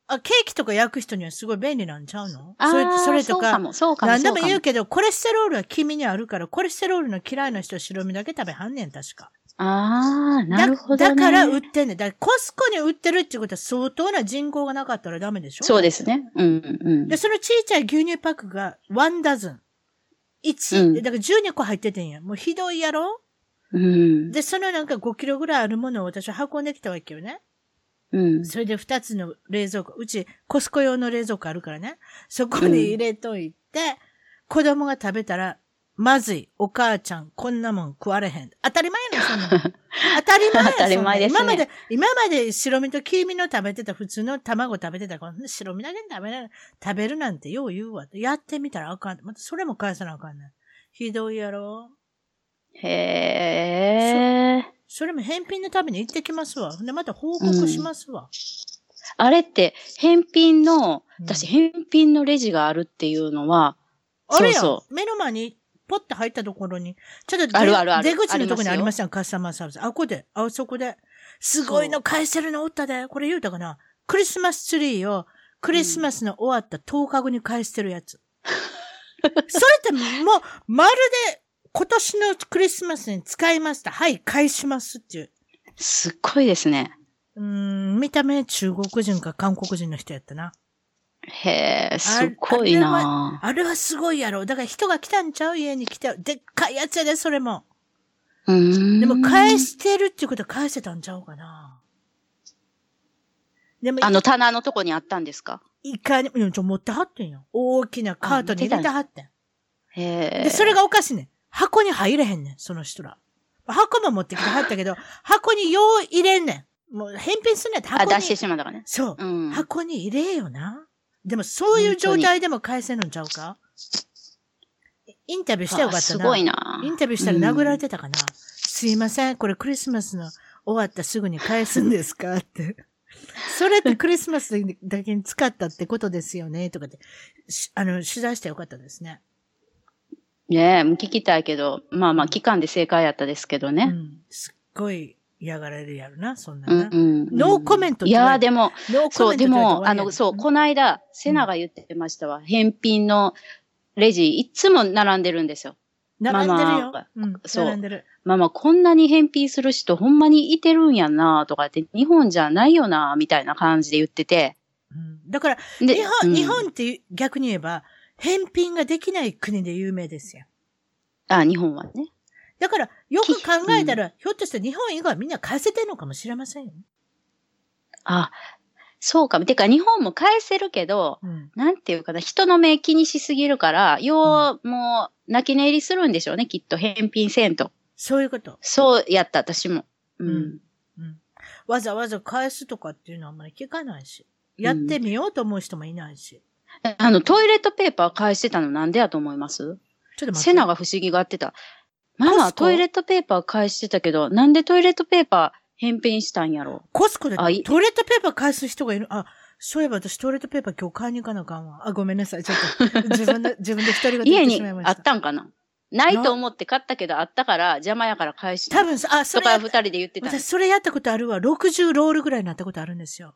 あ、ケーキとか焼く人にはすごい便利なんちゃうの？それ、それとか、そうかそうか何でも言うけど、コレステロールは君にあるから、コレステロールの嫌いな人は白身だけ食べはんねん、確か。ああ、なるほど、ね、だから売ってんねん。だからコスコに売ってるってことは相当な人口がなかったらダメでしょ？そうですね。うんうん。で、その小さい牛乳パックが1ダズン。1、うん、だから12個入っててんや。もうひどいやろ？うん。で、そのなんか5キロぐらいあるものを私は運んできたわけよね。うん。それで2つの冷蔵庫、うちコスコ用の冷蔵庫あるからね。そこに入れといて、うん、子供が食べたらまずい。お母ちゃん、こんなもん食われへん。当たり前やねそんな 当たり前や当たり前ですね。今まで、今まで白身と黄身の食べてた、普通の卵食べてたこの白身だけ食べる、食べるなんてよう言うわ。やってみたらあかん。またそれも返さなあかんねひどいやろ。へえ。それも返品のために行ってきますわ。で、また報告しますわ。うん、あれって、返品の、私、返品のレジがあるっていうのは、あれやそうそう目の前にポッて入ったところに、ちょっとあるあるある出口のところにありましたカスタマーサービス。あ、ここで、あ、そこで。すごいの返せるのおったで。これ言うたかなクリスマスツリーを、クリスマスの終わった10日後に返してるやつ。それってもう、まるで今年のクリスマスに使いました。はい、返しますっていう。すっごいですね。うん、見た目中国人か韓国人の人やったな。へえ、すごいなあれはすごいやろ。だから人が来たんちゃう？家に来て。でっかいやつやで、それも。うん。でも返してるっていうことは返せたんちゃうかな。でも、あの棚のとこにあったんですか？いかに、うん、ちょ、持ってはってんよ。大きなカートに入れてはってん。へえ。で、それがおかしいねん。箱に入れへんねん、その人ら。箱も持ってきてはったけど、箱によう入れんねん。もう返品すんねんって箱に。あ、出してしまったからね。そう。うん、箱に入れよな。でもそういう状態でも返せるんちゃうか？インタビューしてよかったな。すごいな。インタビューしたら殴られてたかな。うん、すいません、これクリスマスの終わったすぐに返すんですか？って。それってクリスマスだけに使ったってことですよね？とかって、あの、取材してよかったですね。ねえ、聞きたいけど、まあまあ、期間で正解やったですけどね。うん、すっごい嫌がられるやろな、そんなな。うんうん、ノーコメントいやでも、そう、でも、あの、そう、この間、セナが言ってましたわ。うん、返品のレジ、いつも並んでるんですよ。並んでるよ。うん、そう。並んでる。ママ、こんなに返品する人ほんまにいてるんやな、とかって、日本じゃないよな、みたいな感じで言ってて。うん、だから、日本、うん、日本って逆に言えば、返品ができない国で有名ですよ。あ、日本はね。だから、よく考えたら、ひょっとして日本以外みんな返せてんのかもしれませんよ。あ、そうかも。てか、日本も返せるけど、うん、なんていうかな、人の目気にしすぎるから、よう、もう、泣き寝入りするんでしょうね、きっと、返品せんと。そういうこと。そうやった、私も。うん。うん。うん、わざわざ返すとかっていうのはあんまり聞かないし。やってみようと思う人もいないし。あの、トイレットペーパー返してたのなんでやと思います？ちょっと待って。セナが不思議があってた。ママ、トイレットペーパー返してたけど、なんでトイレットペーパー返品したんやろ？コスコでトイレットペーパー返す人がいる？あ、そういえば私トイレットペーパー今日買いに行かなあかんわ。あ、ごめんなさい。ちょっと、自分で、自分で二人が家にあったんかな？ないと思って買ったけど、あったから邪魔やから返して。多分、あ、それ。とか二人で言ってた。私それやったことあるわ。60ロールぐらいになったことあるんですよ。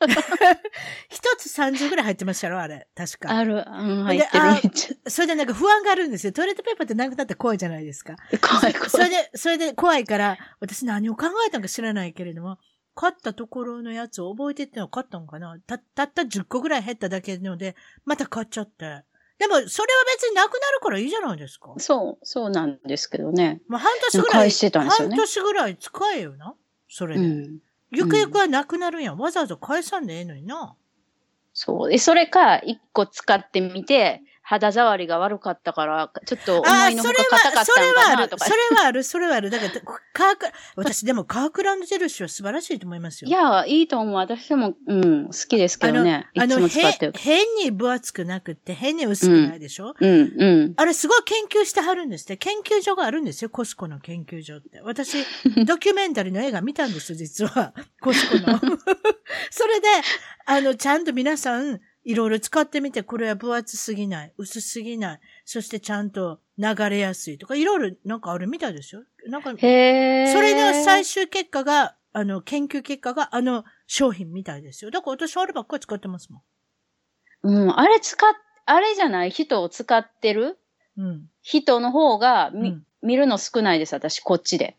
一つ30ぐらい入ってましたろあれ。確か。ある。うん、入ってる。それでなんか不安があるんですよ。トイレットペーパーってなくなって怖いじゃないですか。怖い怖い。それで、それで怖いから、私何を考えたんか知らないけれども、買ったところのやつを覚えてっての買ったのかなた、たった10個ぐらい減っただけので、また買っちゃって。でも、それは別になくなるからいいじゃないですか。そう、そうなんですけどね。まあ、半年ぐらい。ね。半年ぐらい使えよな。それで。うんゆくゆくはなくなるやん。わざわざ返さんでええのにな。そう。でそれか、一個使ってみて、肌触りが悪かったから、ちょっと思いのほか硬かったのかなとか。それはある、それはある。それはある。だから、カーク、私でもカークランドジェルシュは素晴らしいと思いますよ。いや、いいと思う。私も、うん、好きですけどね。あの、あの変に分厚くなくて、変に薄くないでしょ、うん、うん、うん。あれすごい研究してはるんですって。研究所があるんですよ、コスコの研究所って。私、ドキュメンタリーの映画見たんですよ、実は。コスコの。それで、あの、ちゃんと皆さん、いろいろ使ってみて、これは分厚すぎない、薄すぎない、そしてちゃんと流れやすいとか、いろいろなんかあるみたいですよ。なんか、それの最終結果が、あの、研究結果があの商品みたいですよ。だから私あればっかり使ってますもん。うん、あれ使っ、あれじゃない？人を使ってる、うん、人の方がみ、うん、見るの少ないです、私、こっちで。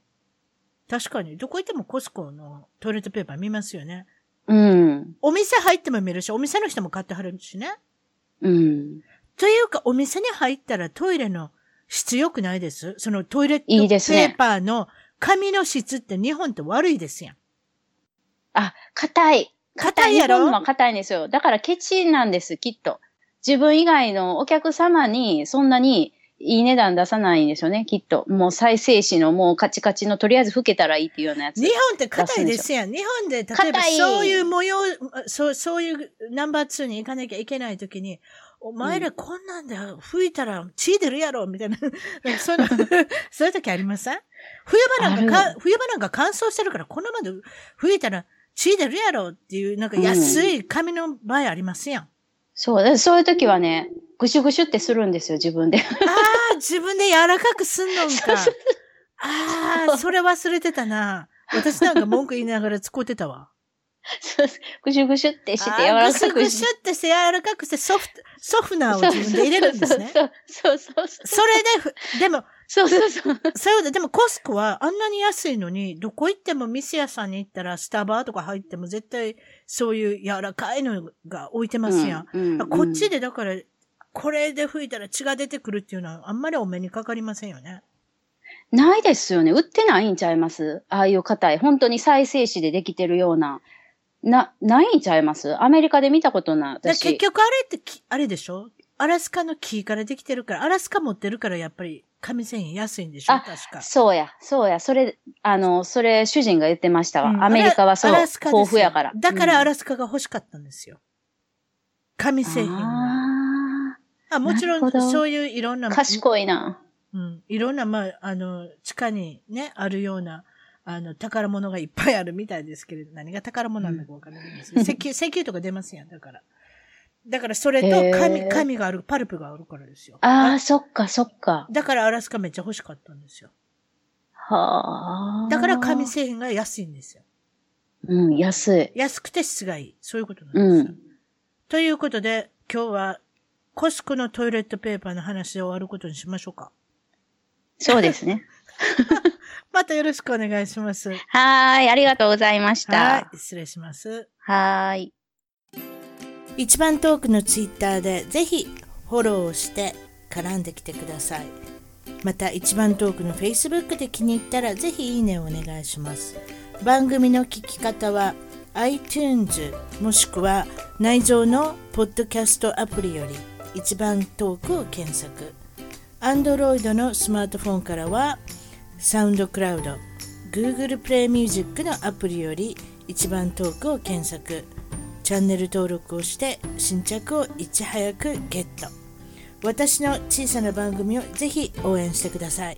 確かに。どこ行ってもコスコのトイレットペーパー見ますよね。うん。お店入っても見るし、お店の人も買ってはるしね。うん。というか、お店に入ったらトイレの質良くないです？そのトイレットペーパーの紙の質って日本って悪いですやん。あ、硬い。硬いやろ？日本は硬いんですよ。だからケチなんです、きっと。自分以外のお客様にそんなにいい値段出さないんですよね、きっと。もう再生紙のもうカチカチのとりあえず拭けたらいいっていうようなやつ。日本って硬いですやん。日本で例えばそういう模様、そう、そういうナンバー2に行かなきゃいけないときに、お前らこんなんで吹いたら血出るやろみたいな。そういうそういう時ありません？冬場なんかか、冬場なんか乾燥してるから、このまで吹いたら血出るやろっていう、なんか安い紙の場合ありますやん。うん、そう、そういう時はね、ぐしゅぐしゅってするんですよ、自分で。ああ、自分で柔らかくすんのんか。ああ、それ忘れてたな。私なんか文句言いながら使ってたわ。そうぐしゅぐしゅってしてて柔らかくして。ぐしゅぐしゅってして柔らかくしてソフト、ソフナーを自分で入れるんですね。そうそうそうそれで、でも、そうそうそう。そうで、でもコスコはあんなに安いのに、どこ行っても店屋さんに行ったらスタバとか入っても絶対そういう柔らかいのが置いてますやん。うんうん、こっちでだからこれで吹いたら血が出てくるっていうのはあんまりお目にかかりませんよね。ないですよね。売ってないんちゃいます？ああいう硬い。本当に再生紙でできてるような。な、ないんちゃいます？アメリカで見たことない。結局あれって、あれでしょ？アラスカの木からできてるから、アラスカ持ってるからやっぱり紙繊維安いんでしょ？確か。そうや、そうや。それ、あの、それ主人が言ってましたわ。うん、アメリカはそう、豊富やから。だからアラスカが欲しかったんですよ。紙製品あもちろん、そういういろんな。賢いな。うん。いろんな、まあ、あの、地下にね、あるような、あの、宝物がいっぱいあるみたいですけれど、何が宝物なのかわからないです、うん、石油、石油とか出ますやん、だから。だからそれと紙、紙がある、パルプがあるからですよ。ああ、そっか、そっか。だからアラスカめっちゃ欲しかったんですよ。はあ。だから紙製品が安いんですよ。うん、安い。安くて質がいい。そういうことなんですよ。うん、ということで、今日はコスコのトイレットペーパーの話で終わることにしましょうか。そうですね。またよろしくお願いします。はい、ありがとうございました。はい、失礼します。はい。一番トークのツイッターでぜひフォローをして絡んできてください。また一番トークの Facebook で気に入ったらぜひいいねをお願いします。番組の聞き方は iTunes もしくは内蔵のポッドキャストアプリより一番トークを検索 Android のスマートフォンからはサウンドクラウド Google プレイミュージックのアプリより一番トークを検索。チャンネル登録をして新着をいち早くゲット。私の小さな番組をぜひ応援してください。